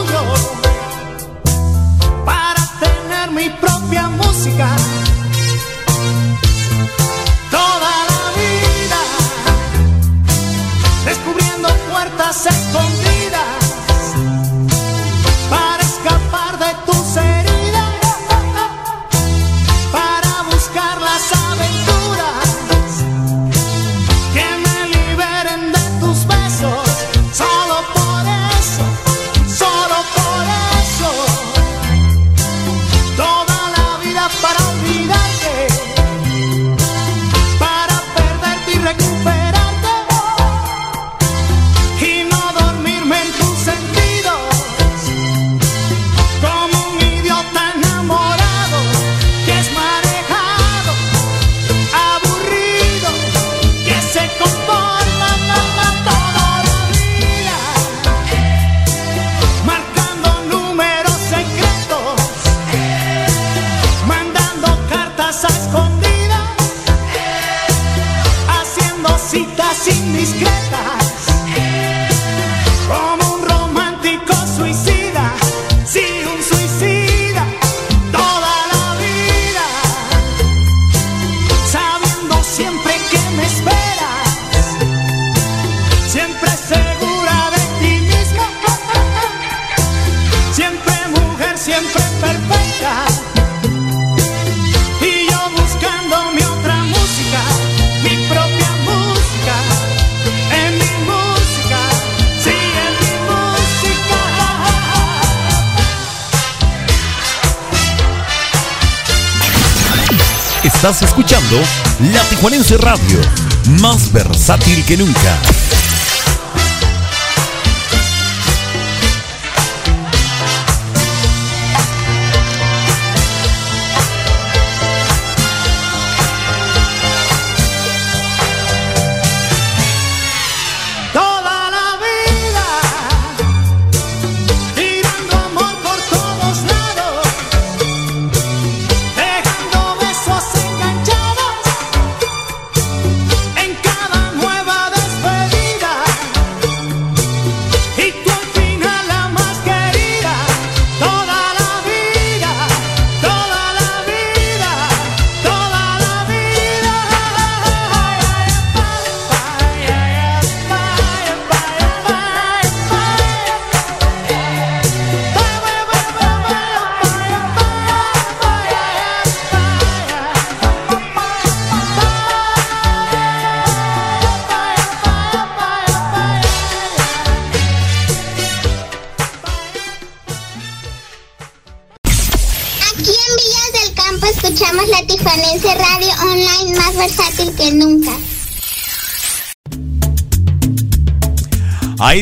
Tijuanense Radio, más versátil que nunca.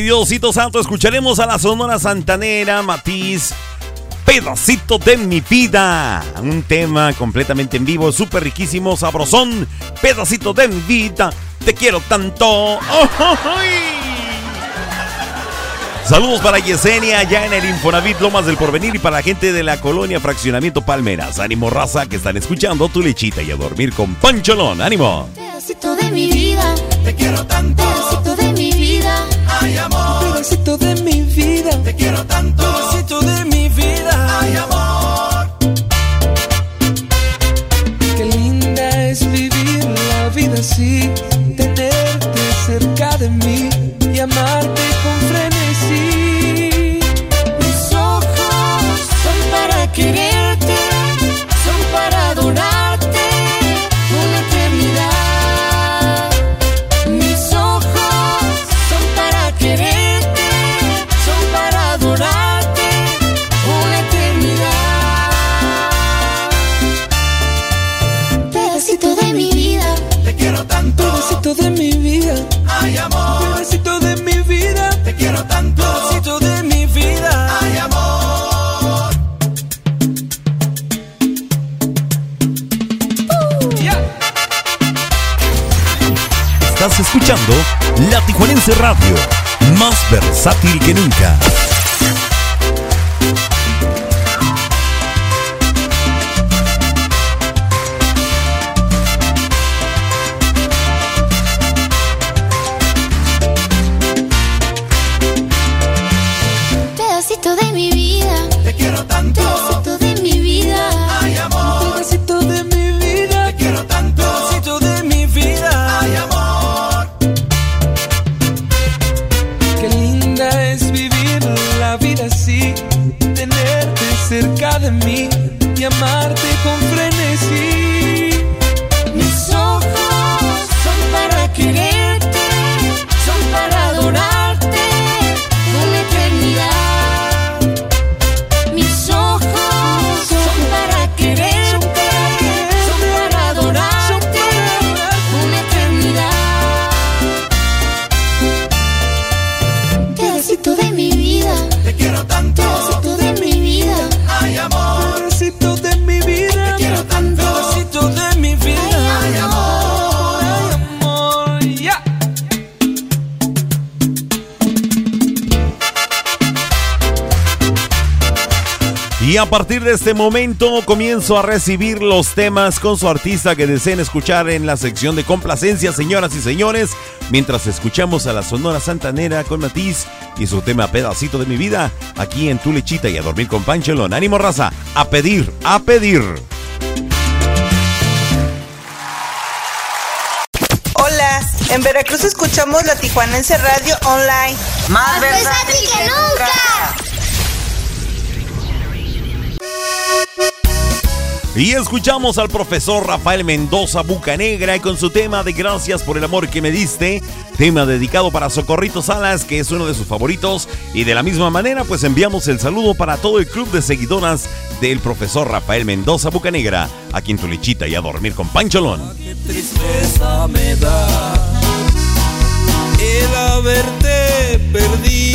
Diosito Santo, escucharemos a la Sonora Santanera, Matiz, Pedacito de mi vida. Un tema completamente en vivo, súper riquísimo, sabrosón. Pedacito de mi vida, te quiero tanto. ¡Oh, oh, ay! Saludos para Yesenia, allá en el Infonavit Lomas del Porvenir y para la gente de la colonia Fraccionamiento Palmeras. Ánimo, raza, que están escuchando tu lechita y a dormir con Pancholón. ¡Ánimo! Quiero tanto, versátil que nunca. Partir de este momento comienzo a recibir los temas con su artista que deseen escuchar en la sección de complacencia, señoras y señores, mientras escuchamos a la Sonora Santanera con Matiz y su tema Pedacito de mi vida, aquí en Tu Lechita y a dormir con Panchelón. Ánimo raza, a pedir, a pedir. Hola, en Veracruz escuchamos la Tijuanense Radio Online. Más versátil que nunca. Y escuchamos al profesor Rafael Mendoza Bucanegra con su tema de Gracias por el amor que me diste, tema dedicado para Socorrito Salas, que es uno de sus favoritos. Y de la misma manera, pues enviamos el saludo para todo el club de seguidoras del profesor Rafael Mendoza Bucanegra, aquí en Tu Lechita y a dormir con Pancholón. tristeza me da el haberte perdido.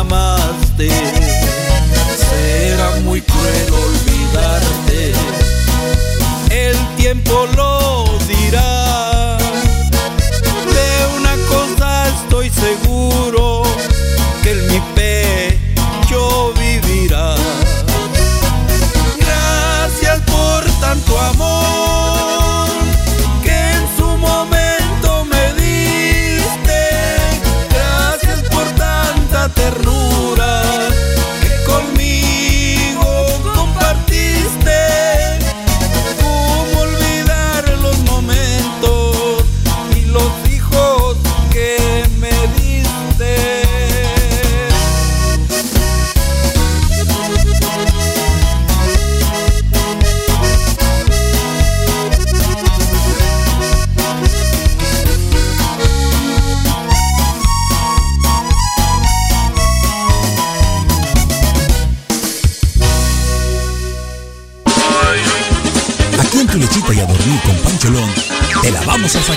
amaste. Será muy cruel olvidarte, el tiempo lo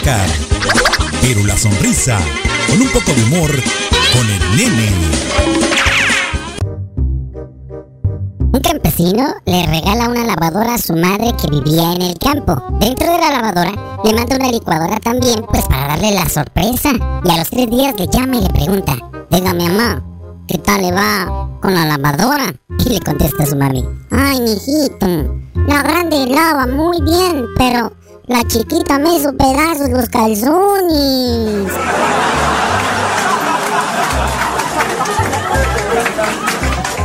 Pero la sonrisa, con un poco de humor, con el nene. Un campesino le regala una lavadora a su madre que vivía en el campo. Dentro de la lavadora le manda una licuadora también, pues para darle la sorpresa. Y a los tres días le llama y le pregunta, mi mamá, ¿qué tal le va con la lavadora? Y le contesta a su mami, ay mijito, la grande lava muy bien, pero la chiquita me hizo pedazos los calzones.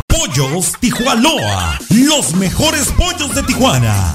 Pollos Tijuanoa, los mejores pollos de Tijuana.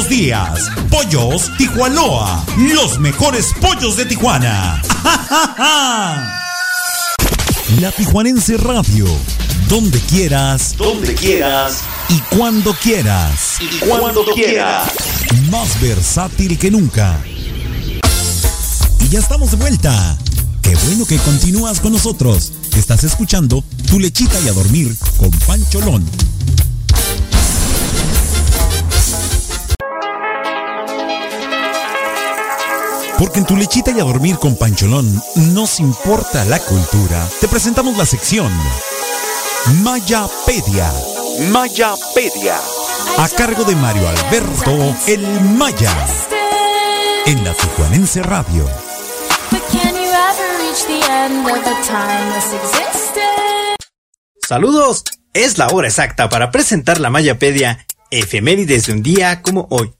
días. Pollos Tijuanoa, los mejores pollos de Tijuana. La Tijuanense Radio, donde quieras, Donde quieras y cuando quieras. y cuando quieras. Más versátil que nunca. Y ya estamos de vuelta. Qué bueno que continúas con nosotros. Estás escuchando Tu lechita y a dormir con Pancholón. Porque en tu lechita y a dormir con Pancholón nos importa la cultura. Te presentamos la sección Mayapedia. Mayapedia. A cargo de Mario Alberto El Maya. En la Tijuanense Radio. Saludos, es la hora exacta para presentar la Mayapedia, efemérides de un día como hoy.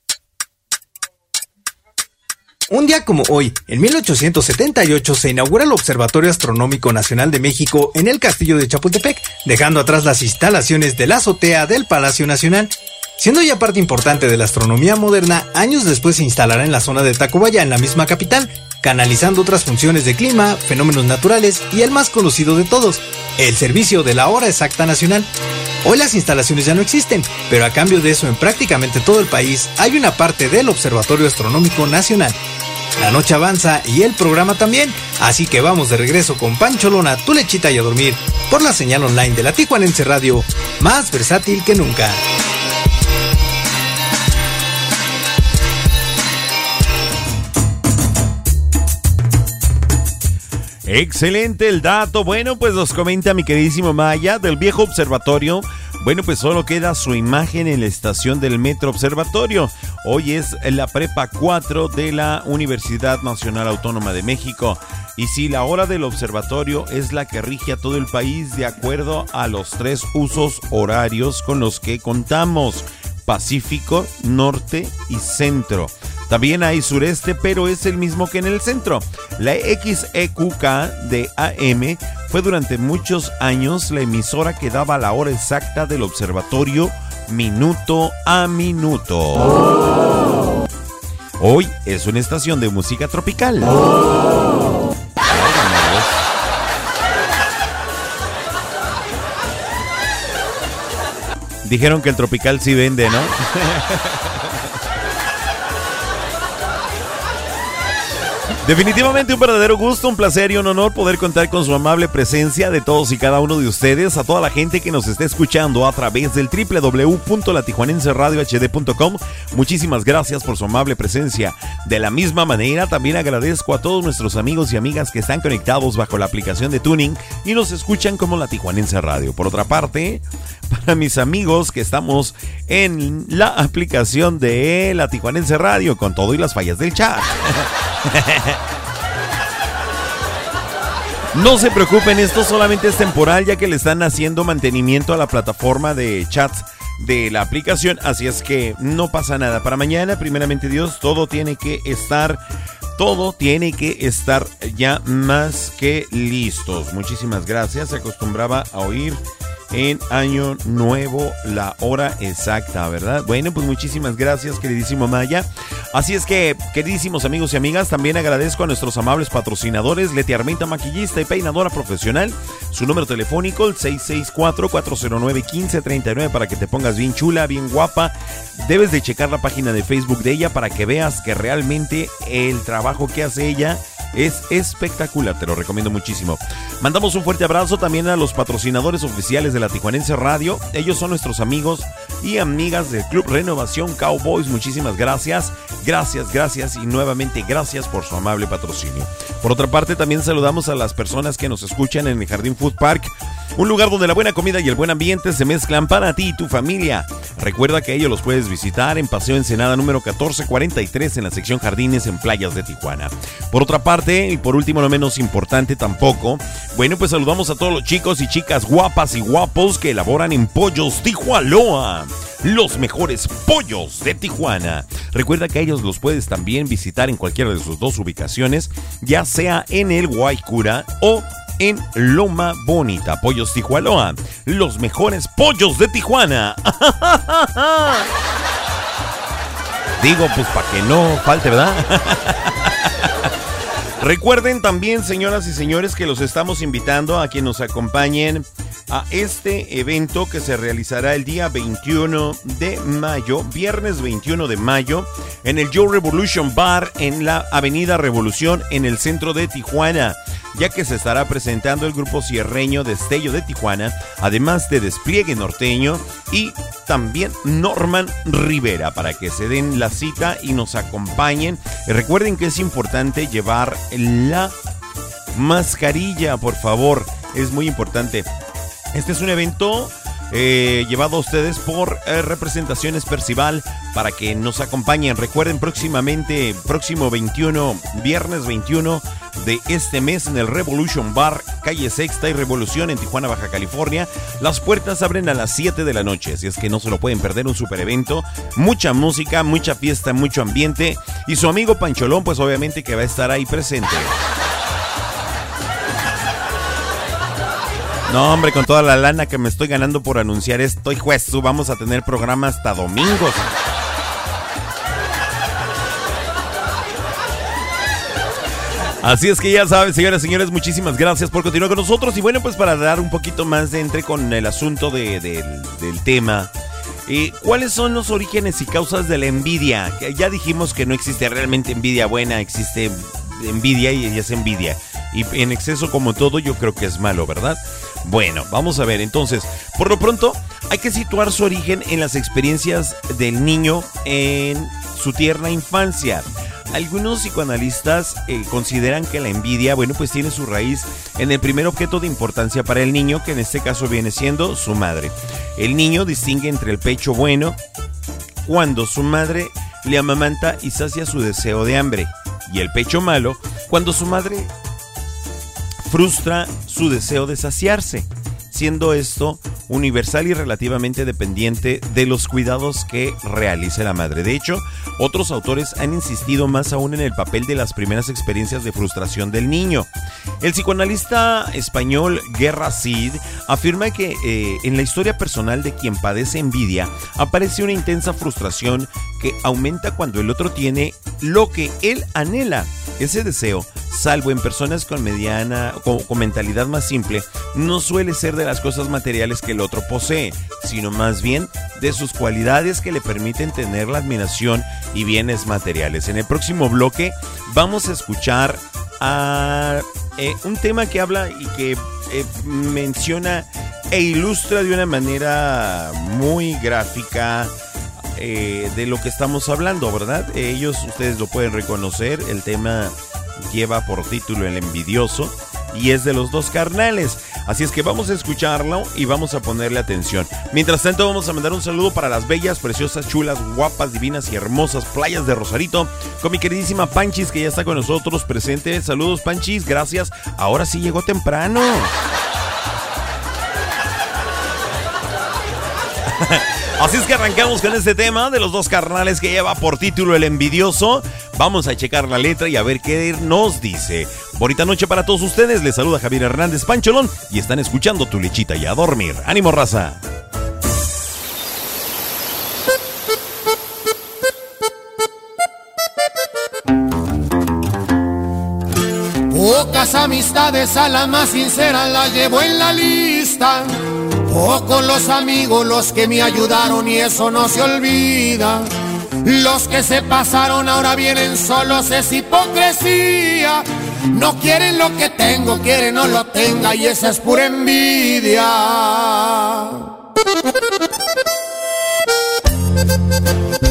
Un día como hoy, en 1878 se inaugura el Observatorio Astronómico Nacional de México en el Castillo de Chapultepec, dejando atrás las instalaciones de la azotea del Palacio Nacional. Siendo ya parte importante de la astronomía moderna, años después se instalará en la zona de Tacubaya, en la misma capital, canalizando otras funciones de clima, fenómenos naturales y el más conocido de todos, el servicio de la hora exacta nacional. Hoy las instalaciones ya no existen, pero a cambio de eso en prácticamente todo el país hay una parte del Observatorio Astronómico Nacional. La noche avanza y el programa también, así que vamos de regreso con Pancholona, tu lechita y a dormir, por la señal online de la Tijuanense Radio, más versátil que nunca. Excelente el dato. Bueno, pues nos comenta mi queridísimo Maya del viejo observatorio. Bueno, pues solo queda su imagen en la estación del Metro Observatorio. Hoy es la Prepa 4 de la Universidad Nacional Autónoma de México. Y si la hora del observatorio es la que rige a todo el país de acuerdo a los tres usos horarios con los que contamos. Pacífico, Norte y Centro. También hay sureste, pero es el mismo que en el centro. La XEQK de AM fue durante muchos años la emisora que daba la hora exacta del observatorio minuto a minuto. Hoy es una estación de música tropical. Dijeron que el tropical sí vende, ¿no? Definitivamente un verdadero gusto, un placer y un honor poder contar con su amable presencia de todos y cada uno de ustedes, a toda la gente que nos está escuchando a través del www.latijuanenseradiohd.com. Muchísimas gracias por su amable presencia. De la misma manera, también agradezco a todos nuestros amigos y amigas que están conectados bajo la aplicación de Tuning y nos escuchan como La Tijuanense Radio. Por otra parte, para mis amigos que estamos en la aplicación de La Tijuanense Radio con todo y las fallas del chat. No se preocupen, esto solamente es temporal ya que le están haciendo mantenimiento a la plataforma de chats de la aplicación, así es que no pasa nada. Para mañana, primeramente Dios, todo tiene que estar todo tiene que estar ya más que listos. Muchísimas gracias. Se acostumbraba a oír en Año Nuevo, la hora exacta, ¿verdad? Bueno, pues muchísimas gracias, queridísimo Maya. Así es que, queridísimos amigos y amigas, también agradezco a nuestros amables patrocinadores, Leti Armenta, maquillista y peinadora profesional. Su número telefónico, el 664-409-1539, para que te pongas bien chula, bien guapa. Debes de checar la página de Facebook de ella para que veas que realmente el trabajo que hace ella es espectacular, te lo recomiendo muchísimo. Mandamos un fuerte abrazo también a los patrocinadores oficiales de la Tijuanense Radio. Ellos son nuestros amigos y amigas del Club Renovación Cowboys. Muchísimas gracias, gracias, gracias y nuevamente gracias por su amable patrocinio. Por otra parte, también saludamos a las personas que nos escuchan en el Jardín Food Park. Un lugar donde la buena comida y el buen ambiente se mezclan para ti y tu familia. Recuerda que ellos los puedes visitar en Paseo Ensenada número 1443 en la sección Jardines en Playas de Tijuana. Por otra parte, y por último no menos importante tampoco, bueno pues saludamos a todos los chicos y chicas guapas y guapos que elaboran en Pollos Tijualoa. Los mejores pollos de Tijuana. Recuerda que ellos los puedes también visitar en cualquiera de sus dos ubicaciones, ya sea en el Guaycura o en Loma Bonita. Pollos Tijualoa. Los mejores pollos de Tijuana. Digo, pues para que no falte, ¿verdad? Recuerden también, señoras y señores, que los estamos invitando a que nos acompañen a este evento que se realizará el día 21 de mayo, viernes 21 de mayo, en el Joe Revolution Bar en la Avenida Revolución en el centro de Tijuana, ya que se estará presentando el grupo cierreño Destello de Tijuana, además de Despliegue Norteño y también Norman Rivera, para que se den la cita y nos acompañen. Recuerden que es importante llevar la mascarilla, por favor, es muy importante. Este es un evento eh, llevado a ustedes por eh, Representaciones Percival para que nos acompañen. Recuerden próximamente, próximo 21, viernes 21 de este mes en el Revolution Bar, calle Sexta y Revolución en Tijuana, Baja California. Las puertas abren a las 7 de la noche, así es que no se lo pueden perder, un super evento. Mucha música, mucha fiesta, mucho ambiente. Y su amigo Pancholón, pues obviamente que va a estar ahí presente. No, hombre, con toda la lana que me estoy ganando por anunciar esto, hijo de su, vamos a tener programa hasta domingos. Así es que ya saben, señoras y señores, muchísimas gracias por continuar con nosotros. Y bueno, pues para dar un poquito más de entre con el asunto de- del- tema. eh, ¿Cuáles son los orígenes y causas de la envidia? Ya dijimos que no existe realmente envidia buena, existe envidia y es envidia. Y en exceso como todo yo creo que es malo, ¿verdad? Bueno, vamos a ver entonces. Por lo pronto, hay que situar su origen en las experiencias del niño en su tierna infancia. Algunos psicoanalistas eh, consideran que la envidia, bueno, pues tiene su raíz en el primer objeto de importancia para el niño, que en este caso viene siendo su madre. El niño distingue entre el pecho bueno cuando su madre le amamanta y sacia su deseo de hambre, y el pecho malo cuando su madre frustra su deseo de saciarse, siendo esto universal y relativamente dependiente de los cuidados que realice la madre. De hecho, otros autores han insistido más aún en el papel de las primeras experiencias de frustración del niño. El psicoanalista español Guerra Cid afirma que eh, en la historia personal de quien padece envidia aparece una intensa frustración que aumenta cuando el otro tiene lo que él anhela. Ese deseo, salvo en personas con mediana con, con mentalidad más simple, no suele ser de las cosas materiales que el otro posee, sino más bien de sus cualidades que le permiten tener la admiración y bienes materiales. En el próximo bloque vamos a escuchar a eh, un tema que habla y que eh, menciona e ilustra de una manera muy gráfica eh, de lo que estamos hablando, ¿verdad? Ellos, ustedes lo pueden reconocer, el tema lleva por título El envidioso y es de los dos carnales. Así es que vamos a escucharlo y vamos a ponerle atención. Mientras tanto, vamos a mandar un saludo para las bellas, preciosas, chulas, guapas, divinas y hermosas playas de Rosarito con mi queridísima Panchis que ya está con nosotros presente. Saludos, Panchis, gracias. Ahora sí llegó temprano. Así es que arrancamos con este tema de los dos carnales que lleva por título El envidioso. Vamos a checar la letra y a ver qué nos dice. Bonita noche para todos ustedes. Les saluda Javier Hernández Pancholón y están escuchando tu lechita y a dormir. ¡Ánimo, raza! Pocas amistades a la más sincera la llevo en la lista. Pocos los amigos los que me ayudaron y eso no se olvida. Los que se pasaron ahora vienen solos, es hipocresía. No quieren lo que tengo, quieren no lo tenga y esa es pura envidia.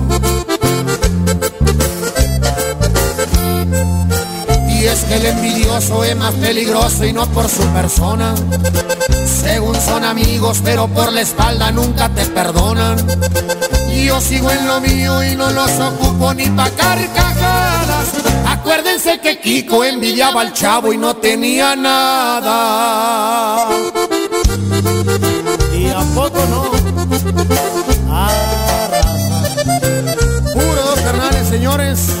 Es que el envidioso es más peligroso y no por su persona. Según son amigos, pero por la espalda nunca te perdonan. Yo sigo en lo mío y no los ocupo ni pa' carcajadas. Acuérdense que Kiko envidiaba al chavo y no tenía nada. Y a poco no. Raza. Puro dos carnales, señores.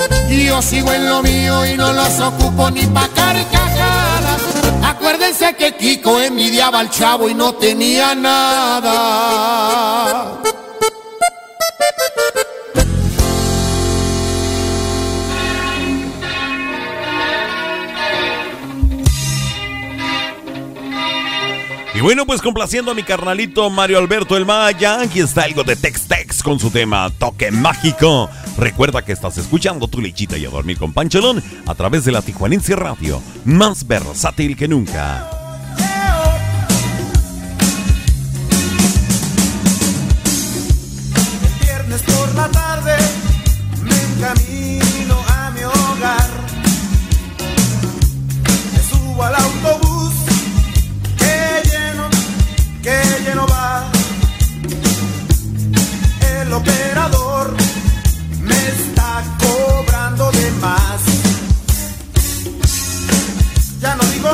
Y yo sigo en lo mío y no los ocupo ni pa' carcajadas. Acuérdense que Kiko envidiaba al chavo y no tenía nada. Y bueno, pues complaciendo a mi carnalito Mario Alberto El Maya, aquí está algo de Tex Tex con su tema Toque Mágico. Recuerda que estás escuchando tu lechita y a dormir con Pancholón a través de la Tijuanense Radio, más versátil que nunca. Viernes por la tarde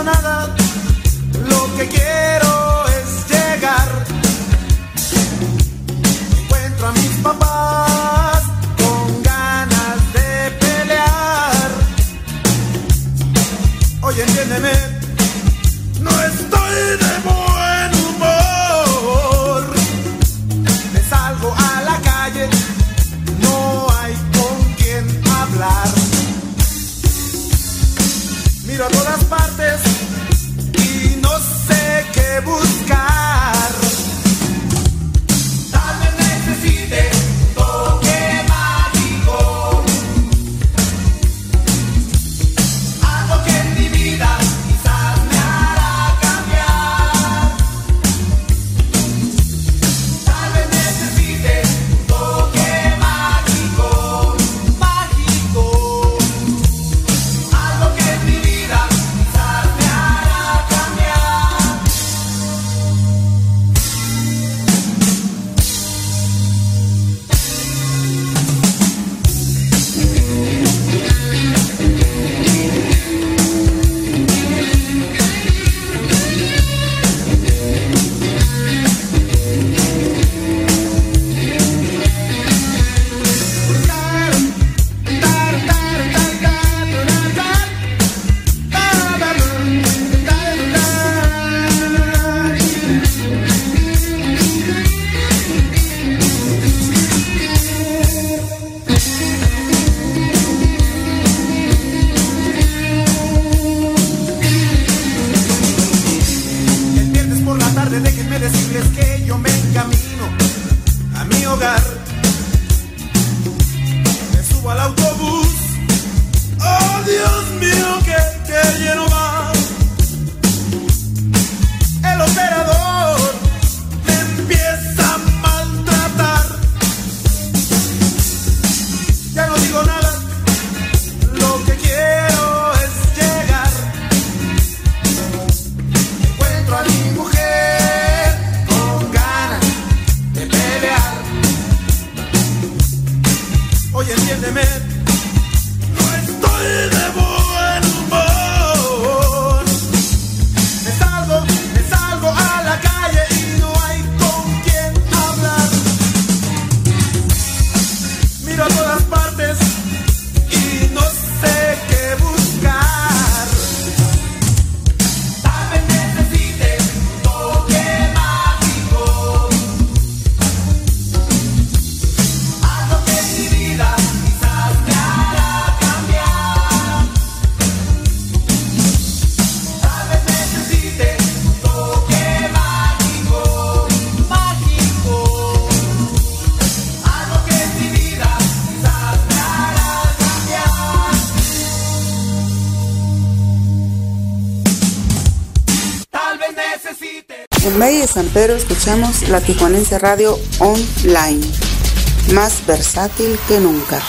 Nada, lo que quiero es llegar. Encuentro a mis papás con ganas de pelear. Oye, entiéndeme, yo me encamino a mi hogar. Me subo al autobús. Oh Dios mío, que, que lleno va. San Pedro escuchamos la Tijuanense Radio Online, más versátil que nunca.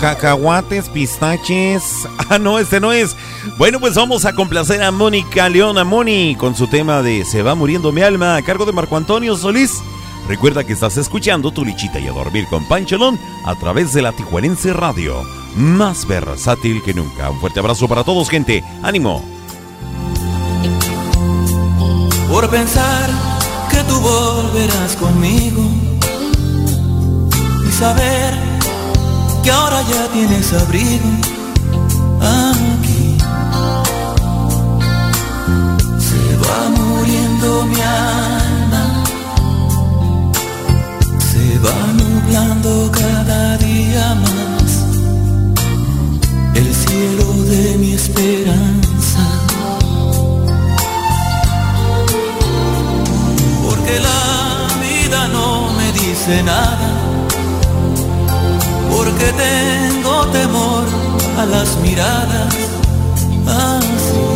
Cacahuates, pistaches. Ah, no, este no es. Bueno, pues vamos a complacer a Mónica León, a Moni, con su tema de Se va muriendo mi alma, a cargo de Marco Antonio Solís. Recuerda que estás escuchando tu lichita y a dormir con Pancholón a través de la Tijuanense Radio. Más versátil que nunca. Un fuerte abrazo para todos, gente. ¡Ánimo! Por pensar que tú volverás conmigo y saber que ahora ya tienes abrigo aquí. Se va muriendo mi alma, se va nublando cada día más el cielo de mi esperanza. Porque la vida no me dice nada, porque tengo temor a las miradas así.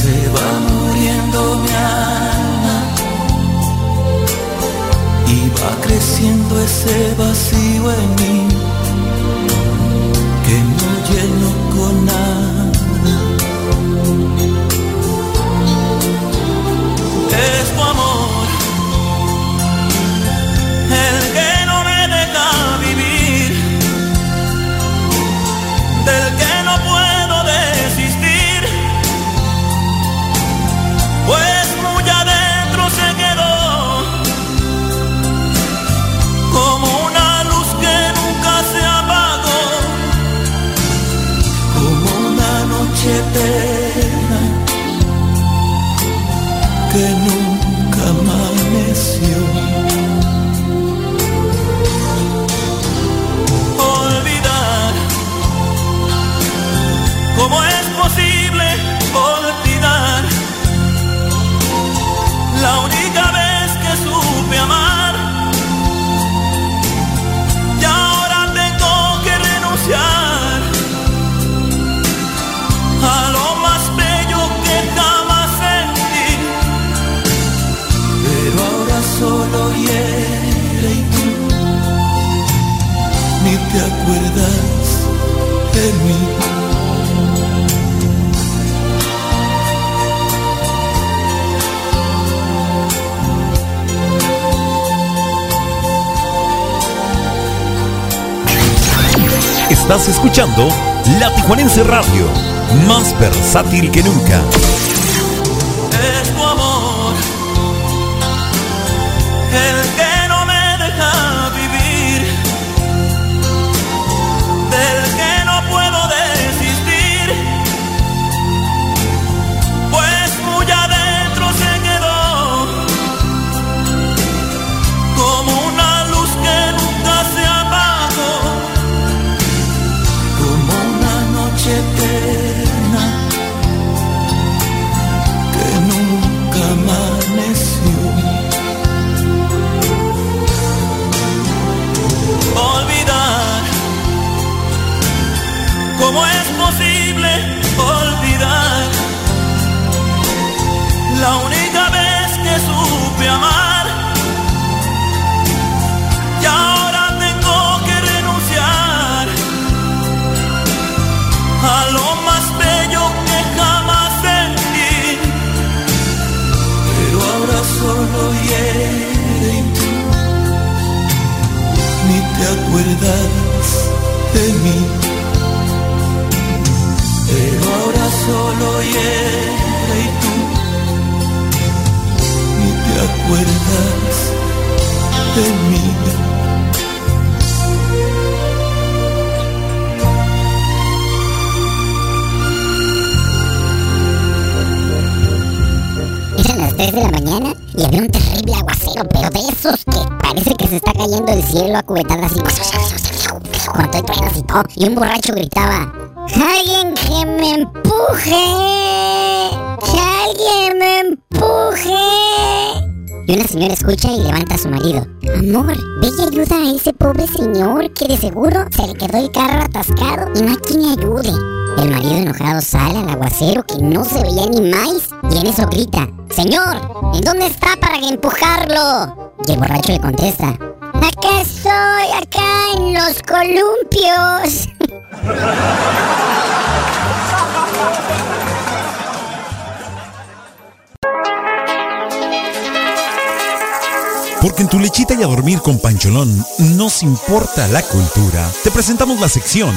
Se va muriendo mi alma y va creciendo ese vacío en mí que no lleno con nada. Es tu amor nunca solo hiere y tú ni te acuerdas de mí. Estás escuchando La Tijuanense Radio, más versátil que nunca. acuerdas de mí. Pero ahora solo hiela y tú ni te acuerdas de mí. Eran las 3 de la mañana y había un terrible aguacero, pero de esos está cayendo el cielo a cubetadas y cuando y todo. Y un borracho gritaba: ¡Alguien que me empuje! ¡Que alguien me empuje! Y una señora escucha y levanta a su marido. Amor, ve y ayuda a ese pobre señor que de seguro se le quedó el carro atascado y no hay quien le ayude. El marido enojado sale al aguacero que no se veía ni más y en eso grita, Señor, ¿en dónde está para empujarlo? Y el borracho le contesta, Acá estoy, acá en los columpios. Porque en tu lechita y a dormir con Pancholón nos importa la cultura. Te presentamos la sección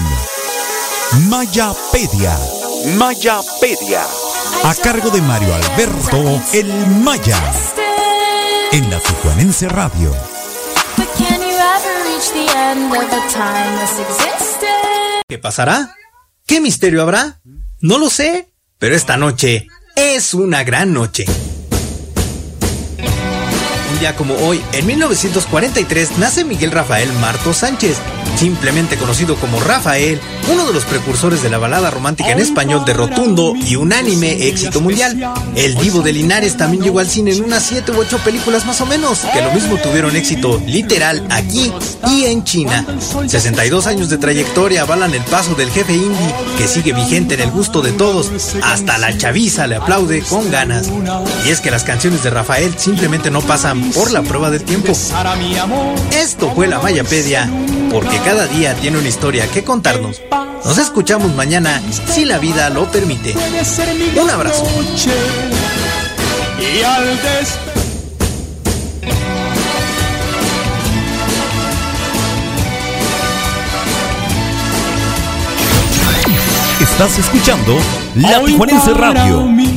Mayapedia. Mayapedia. A cargo de Mario Alberto El Maya. En la Tijuanense Radio. ¿Qué pasará? ¿Qué misterio habrá? No lo sé, pero esta noche es una gran noche. Un día como hoy, en 1943, nace Miguel Rafael Marto Sánchez, simplemente conocido como Rafael, uno de los precursores de la balada romántica en español de rotundo y unánime éxito mundial. El divo de Linares también llegó al cine en unas 7 u 8 películas más o menos, que lo mismo tuvieron éxito literal aquí y en China. 62 años de trayectoria avalan el paso del jefe indie, que sigue vigente en el gusto de todos, hasta la chaviza le aplaude con ganas. Y es que las canciones de Rafael simplemente no pasan por la prueba del tiempo. Esto fue la Mayapedia, porque cada día tiene una historia que contarnos. Nos escuchamos mañana si la vida lo permite. Un abrazo. Y al des Estás escuchando La Tijuanense Radio.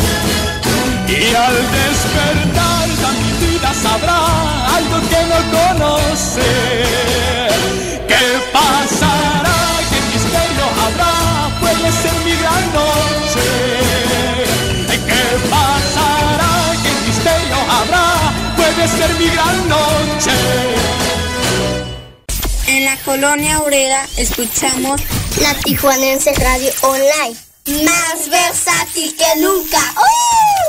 Y al despertar vida sabrá algo que no conoce. ¿Qué pasará? ¿Qué misterio habrá? Puede ser mi gran noche. ¿Qué pasará? ¿Qué misterio habrá? Puede ser mi gran noche. En la colonia obrera escuchamos la Tijuanense Radio Online. Más versátil que nunca. ¡Uh!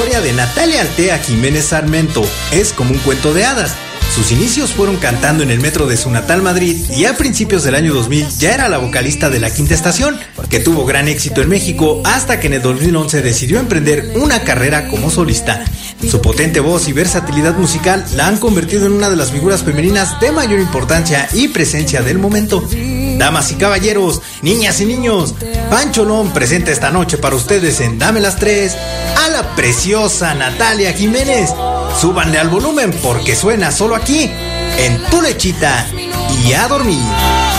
Historia de Natalia Altea Jiménez Sarmento es como un cuento de hadas. Sus inicios fueron cantando en el metro de su natal Madrid y a principios del año 2000 ya era la vocalista de la Quinta Estación, que tuvo gran éxito en México hasta que en el 2011 decidió emprender una carrera como solista. Su potente voz y versatilidad musical la han convertido en una de las figuras femeninas de mayor importancia y presencia del momento. Damas y caballeros, niñas y niños, Pancholón presenta esta noche para ustedes en Dame las Tres a la preciosa Natalia Jiménez. Súbanle al volumen porque suena solo aquí, en tu lechita y a dormir.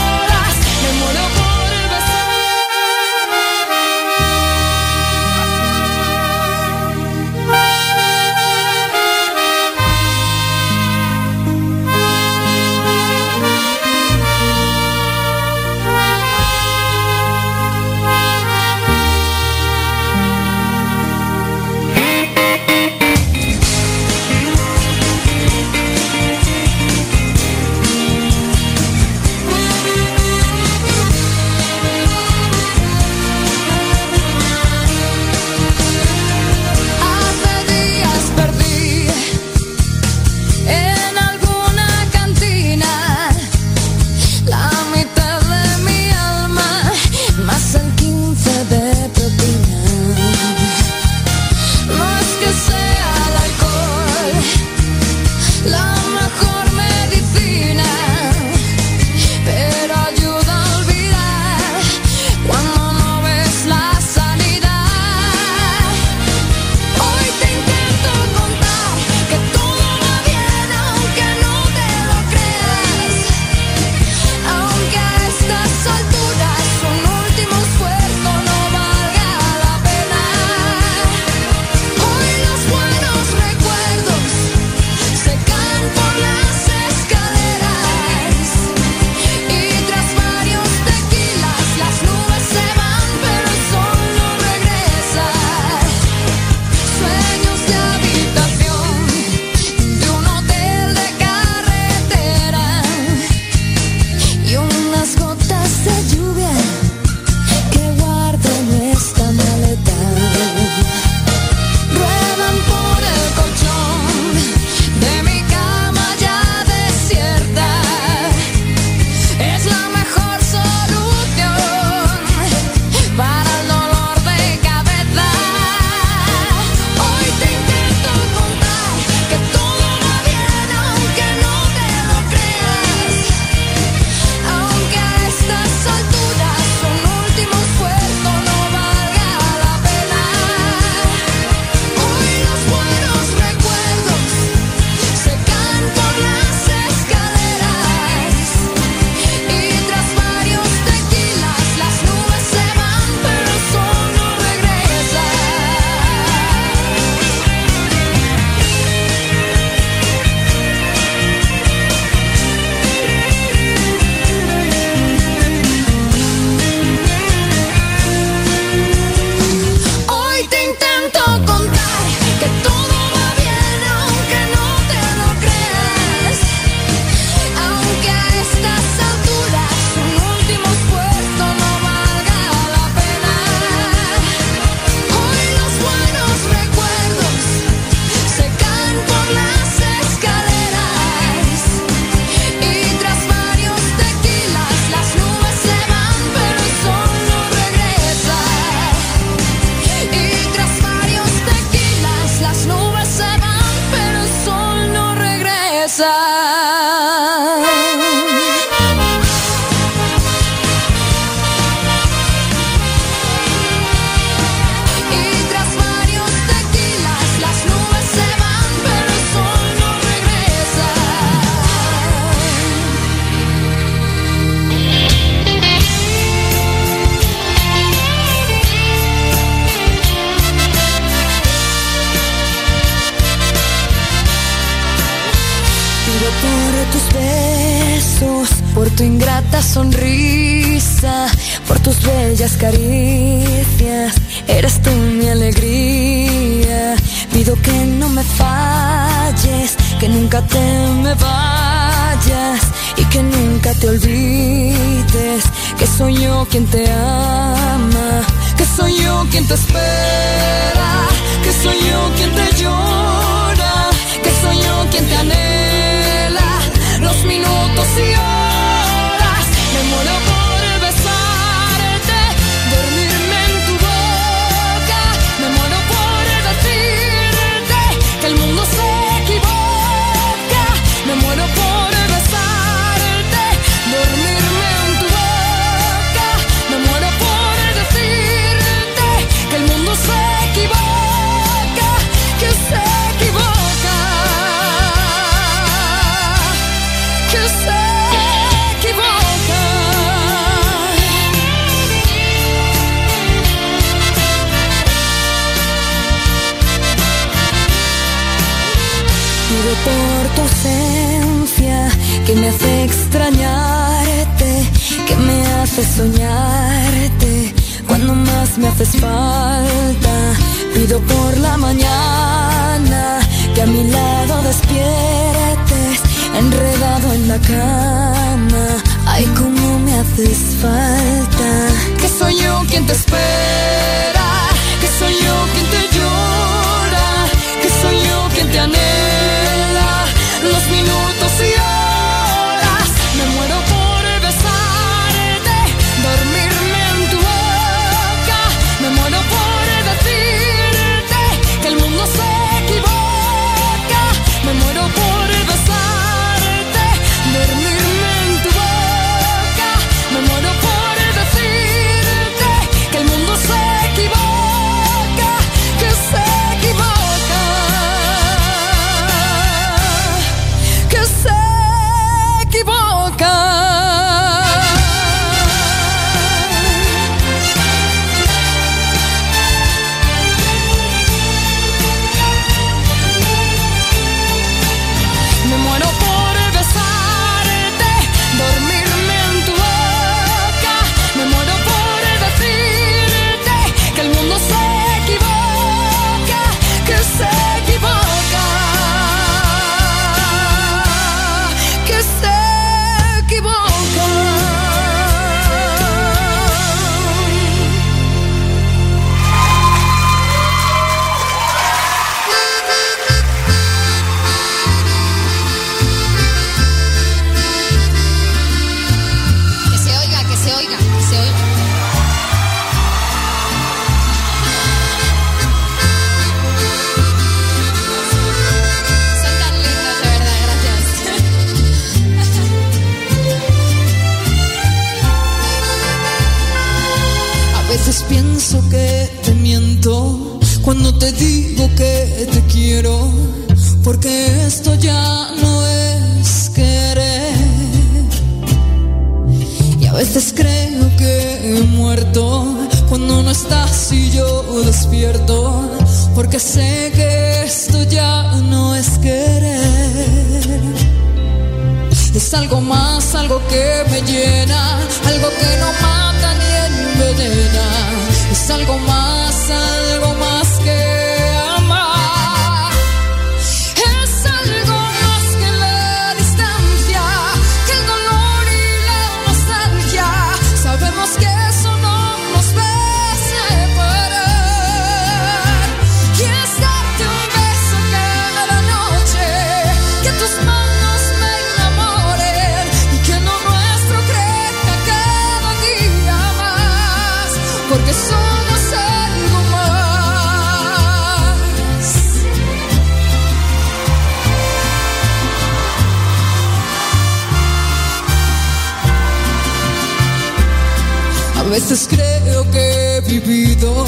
A veces creo que he vivido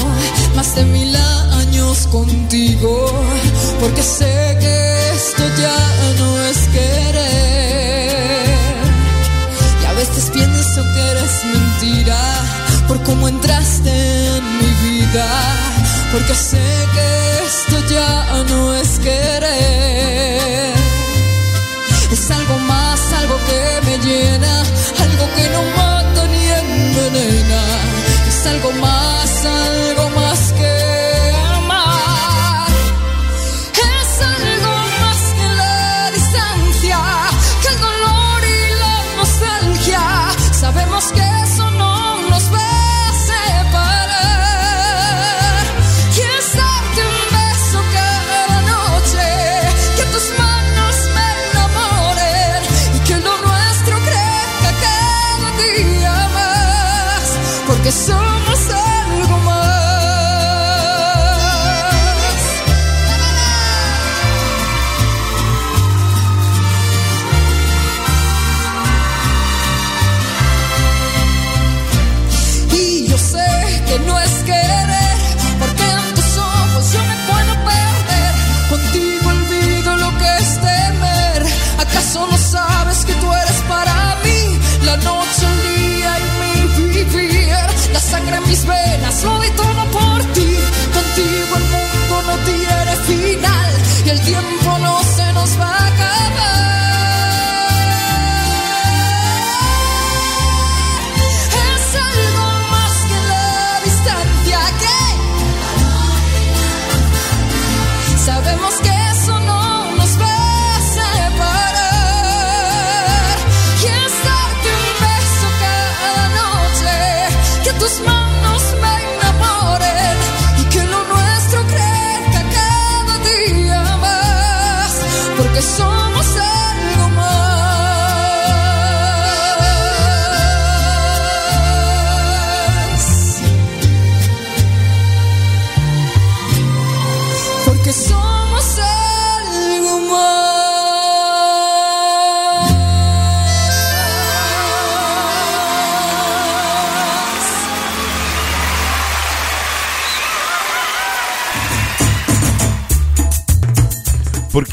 más de mil años contigo, porque sé que esto ya no es querer. Y a veces pienso que eres mentira por cómo entraste en mi vida, porque sé que esto ya no es querer. Es algo más, algo que me llena, algo que no más.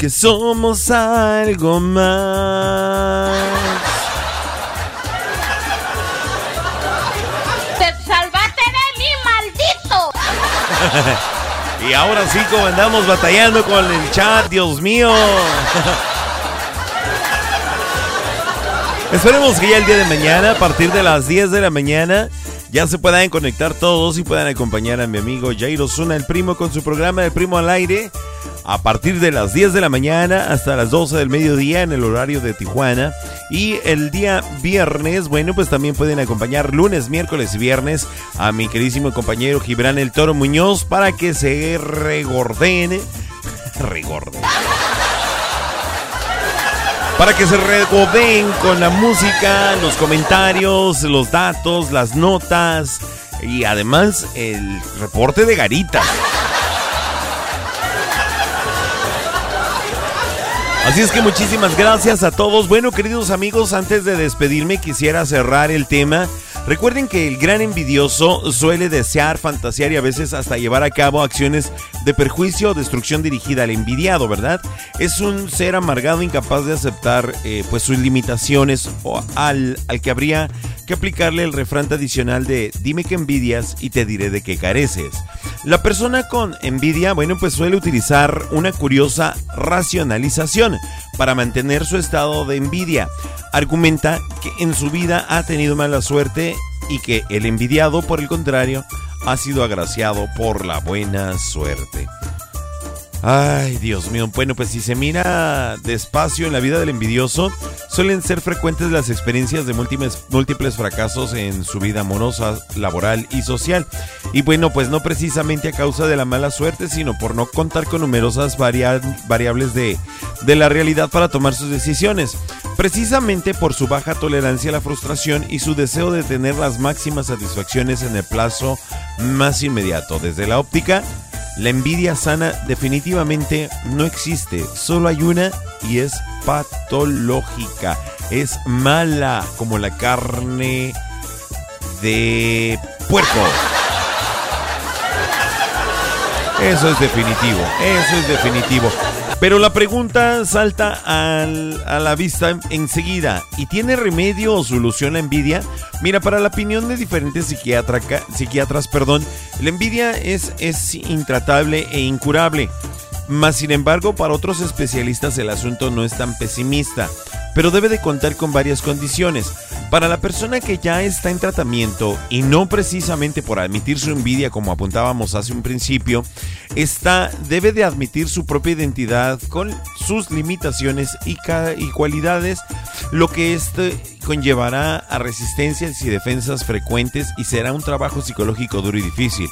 Porque somos algo más. ¡Te salvaste de mí, maldito! y ahora sí, como andamos batallando con el chat, Dios mío. Esperemos que ya el día de mañana, a partir de las 10 de la mañana, ya se puedan conectar todos y puedan acompañar a mi amigo Jairo Zuna, el primo, con su programa El Primo al Aire. A partir de las 10 de la mañana hasta las 12 del mediodía en el horario de Tijuana. Y el día viernes, bueno, pues también pueden acompañar lunes, miércoles y viernes a mi queridísimo compañero Gibran el Toro Muñoz para que se regordene. Regorden para que se regoden con la música, los comentarios, los datos, las notas y además el reporte de Garita. Así es que muchísimas gracias a todos. Bueno, queridos amigos, antes de despedirme quisiera cerrar el tema. Recuerden que el gran envidioso suele desear, fantasear y a veces hasta llevar a cabo acciones de perjuicio o destrucción dirigida al envidiado, ¿verdad? Es un ser amargado incapaz de aceptar eh, pues sus limitaciones o al, al que habría que aplicarle el refrán tradicional de dime que envidias y te diré de qué careces. La persona con envidia, bueno, pues suele utilizar una curiosa racionalización para mantener su estado de envidia. Argumenta que en su vida ha tenido mala suerte y que el envidiado, por el contrario, ha sido agraciado por la buena suerte. Ay, Dios mío. Bueno, pues si se mira despacio en la vida del envidioso, suelen ser frecuentes las experiencias de múltiples, múltiples fracasos en su vida amorosa, laboral y social. Y bueno, pues no precisamente a causa de la mala suerte, sino por no contar con numerosas varia- variables de, de la realidad para tomar sus decisiones. Precisamente por su baja tolerancia a la frustración y su deseo de tener las máximas satisfacciones en el plazo más inmediato. Desde la óptica la envidia sana definitivamente no existe, solo hay una y es patológica, es mala como la carne de puerco. Eso es definitivo, eso es definitivo. Pero la pregunta salta al- a la vista enseguida. ¿Y tiene remedio o solución la envidia? Mira, para la opinión de diferentes psiquiatra- psiquiatras, perdón, la envidia es, es intratable e incurable. Mas, sin embargo, para otros especialistas el asunto no es tan pesimista, pero debe de contar con varias condiciones. Para la persona que ya está en tratamiento y no precisamente por admitir su envidia como apuntábamos hace un principio, está debe de admitir su propia identidad con sus limitaciones y, y cualidades, lo que este conllevará a resistencias y defensas frecuentes y será un trabajo psicológico duro y difícil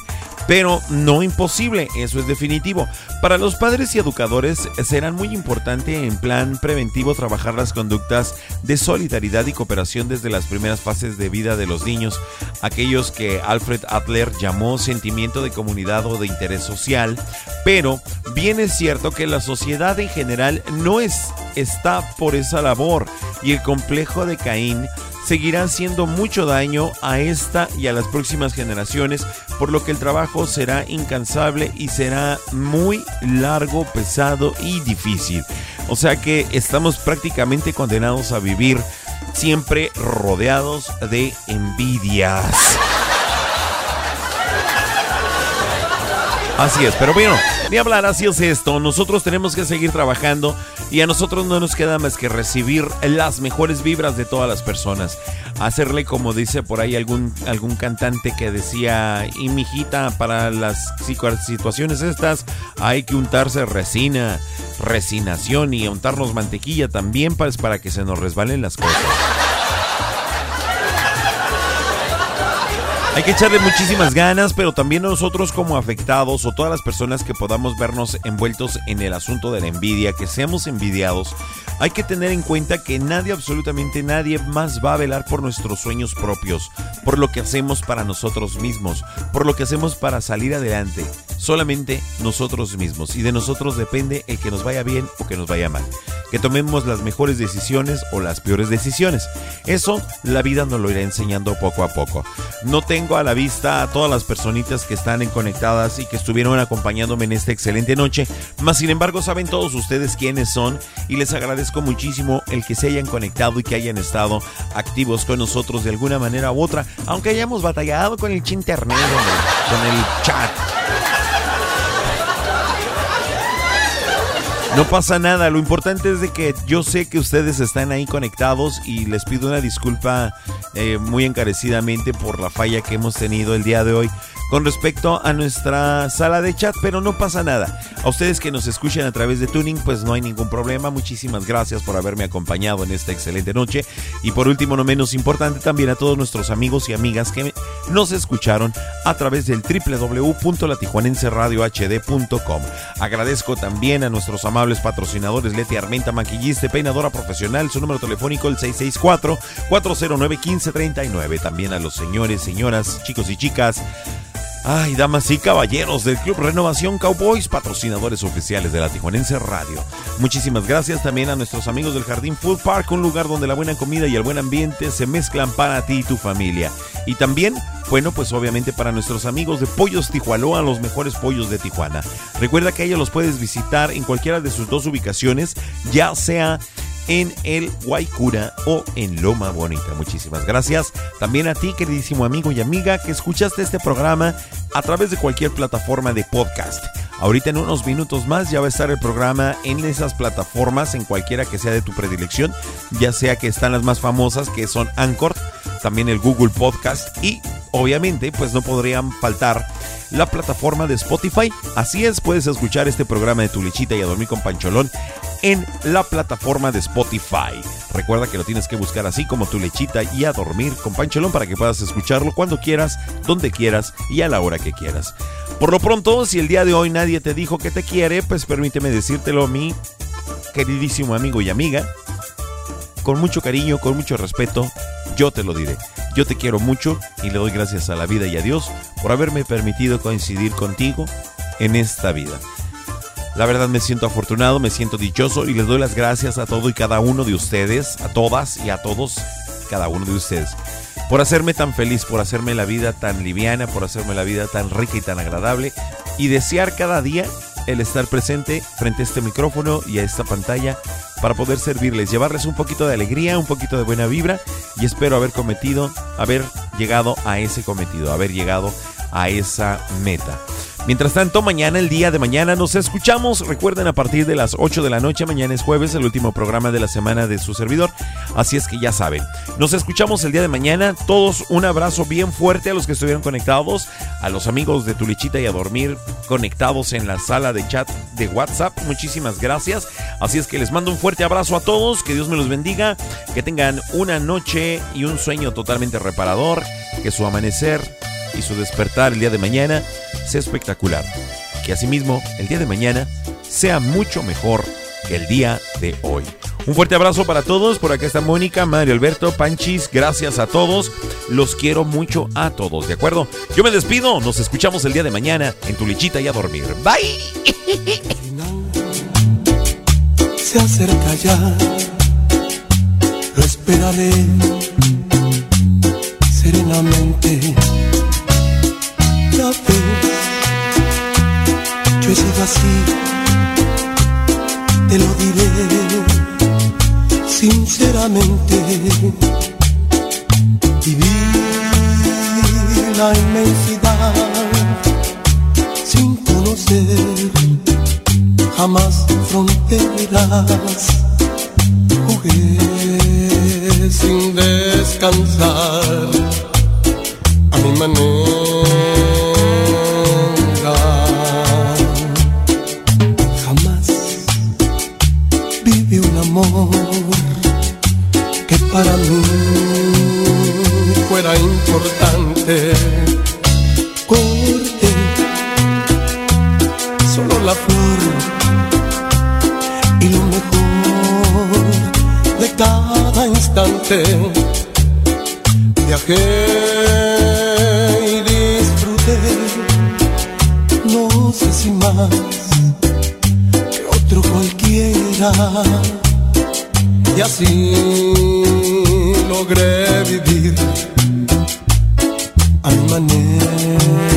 pero no imposible, eso es definitivo. Para los padres y educadores será muy importante en plan preventivo trabajar las conductas de solidaridad y cooperación desde las primeras fases de vida de los niños, aquellos que Alfred Adler llamó sentimiento de comunidad o de interés social, pero bien es cierto que la sociedad en general no es, está por esa labor y el complejo de Caín seguirá haciendo mucho daño a esta y a las próximas generaciones, por lo que el trabajo será incansable y será muy largo, pesado y difícil. O sea que estamos prácticamente condenados a vivir siempre rodeados de envidias. Así es, pero bueno, ni hablar, así es esto. Nosotros tenemos que seguir trabajando y a nosotros no nos queda más que recibir las mejores vibras de todas las personas. Hacerle como dice por ahí algún, algún cantante que decía, y mijita, para las situaciones estas hay que untarse resina, resinación y untarnos mantequilla también pues, para que se nos resbalen las cosas. Hay que echarle muchísimas ganas, pero también nosotros como afectados o todas las personas que podamos vernos envueltos en el asunto de la envidia, que seamos envidiados, hay que tener en cuenta que nadie, absolutamente nadie más va a velar por nuestros sueños propios, por lo que hacemos para nosotros mismos, por lo que hacemos para salir adelante. Solamente nosotros mismos y de nosotros depende el que nos vaya bien o que nos vaya mal. que tomemos las mejores decisiones o las peores decisiones. Eso la vida nos lo irá enseñando poco a poco. No tengo a la vista a todas las personitas que están en conectadas y que estuvieron acompañándome en esta excelente noche, mas sin embargo saben todos ustedes quiénes son y les agradezco muchísimo el que se hayan conectado y que hayan estado activos con nosotros de alguna manera u otra, aunque hayamos batallado con el hombre, con el chat. No pasa nada, lo importante es de que yo sé que ustedes están ahí conectados y les pido una disculpa eh, muy encarecidamente por la falla que hemos tenido el día de hoy con respecto a nuestra sala de chat, pero no pasa nada. A ustedes que nos escuchan a través de Tuning, pues no hay ningún problema. Muchísimas gracias por haberme acompañado en esta excelente noche. Y por último, no menos importante, también a todos nuestros amigos y amigas que nos escucharon a través del www.latijuanenseradiohd.com. Agradezco también a nuestros amables patrocinadores Leti Armenta, maquillista, peinadora profesional, su número telefónico el 664-409-1539. También a los señores, señoras, chicos y chicas Ay, damas y caballeros del Club Renovación Cowboys, patrocinadores oficiales de la Tijuanense Radio. Muchísimas gracias también a nuestros amigos del Jardín Food Park, un lugar donde la buena comida y el buen ambiente se mezclan para ti y tu familia. Y también, bueno, pues obviamente para nuestros amigos de Pollos Tijuanoa, los mejores pollos de Tijuana. Recuerda que ellos los puedes visitar en cualquiera de sus dos ubicaciones, ya sea en el Guaycura o en Loma Bonita. Muchísimas gracias. También a ti, queridísimo amigo y amiga, que escuchaste este programa a través de cualquier plataforma de podcast. Ahorita en unos minutos más ya va a estar el programa en esas plataformas, en cualquiera que sea de tu predilección, ya sea que están las más famosas, que son Anchor, también el Google Podcast y obviamente pues no podrían faltar la plataforma de Spotify. Así es, puedes escuchar este programa de Tu Lechita y a Dormir con Pancholón en la plataforma de Spotify. Recuerda que lo tienes que buscar así como Tu Lechita y a Dormir con Pancholón para que puedas escucharlo cuando quieras, donde quieras y a la hora que quieras. Por lo pronto, si el día de hoy nadie te dijo que te quiere, pues permíteme decírtelo a mí, queridísimo amigo y amiga. Con mucho cariño, con mucho respeto, yo te lo diré. Yo te quiero mucho y le doy gracias a la vida y a Dios por haberme permitido coincidir contigo en esta vida. La verdad me siento afortunado, me siento dichoso y les doy las gracias a todo y cada uno de ustedes, a todas y a todos, cada uno de ustedes, por hacerme tan feliz, por hacerme la vida tan liviana, por hacerme la vida tan rica y tan agradable y desear cada día el estar presente frente a este micrófono y a esta pantalla para poder servirles, llevarles un poquito de alegría, un poquito de buena vibra y espero haber cometido, haber llegado a ese cometido, haber llegado a esa meta. Mientras tanto, mañana, el día de mañana, nos escuchamos. Recuerden, a partir de las 8 de la noche, mañana es jueves, el último programa de la semana de su servidor. Así es que ya saben. Nos escuchamos el día de mañana. Todos un abrazo bien fuerte a los que estuvieron conectados, a los amigos de Tulichita y a dormir conectados en la sala de chat de WhatsApp. Muchísimas gracias. Así es que les mando un fuerte abrazo a todos. Que Dios me los bendiga. Que tengan una noche y un sueño totalmente reparador. Que su amanecer y su despertar el día de mañana sea espectacular. Que asimismo el día de mañana sea mucho mejor que el día de hoy. Un fuerte abrazo para todos. Por acá está Mónica, Mario Alberto, Panchis. Gracias a todos. Los quiero mucho a todos, ¿de acuerdo? Yo me despido. Nos escuchamos el día de mañana en tu lechita y a dormir. Bye. se acerca ya. Lo serenamente. Ya ves, yo he así, te lo diré sinceramente. Viví la inmensidad sin conocer jamás fronteras. Jugué sin descansar a mi manera. Amor que para mí fuera importante. Corté solo la flor y lo mejor de cada instante. Viajé y disfruté, no sé si más que otro cualquiera. Y así logré vivir a mi manera.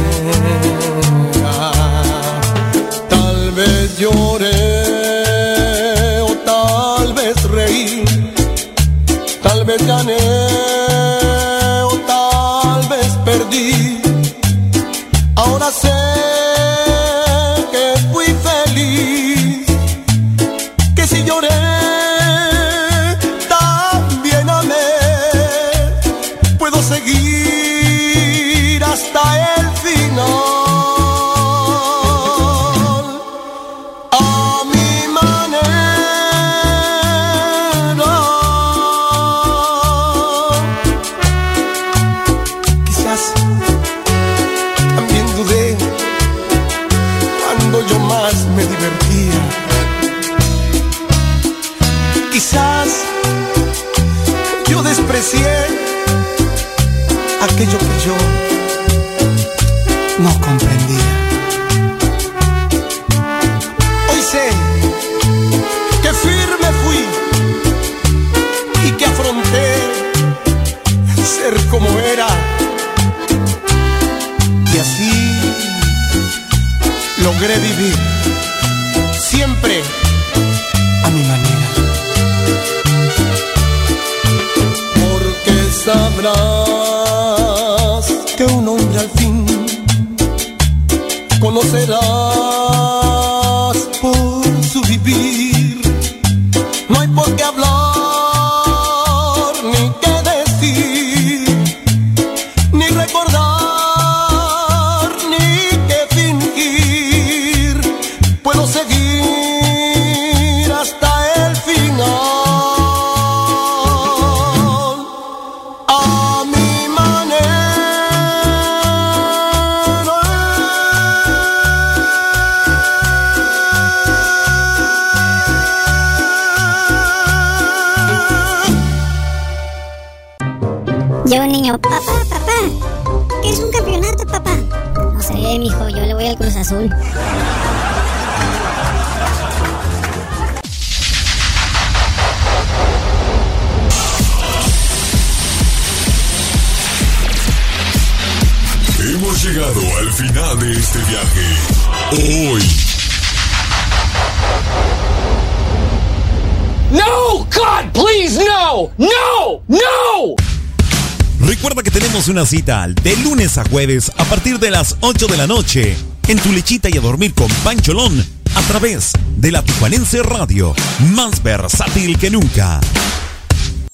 Una cita de lunes a jueves a partir de las 8 de la noche en tu lechita y a dormir con Pancholón a través de la Tijuanense Radio, más versátil que nunca.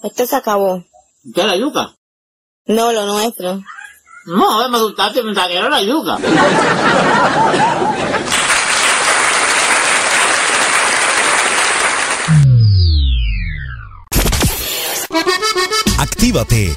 Esto se acabó. ¿Qué la yuca? No, lo nuestro. No, me gustaste, me saqué la yuca. Actívate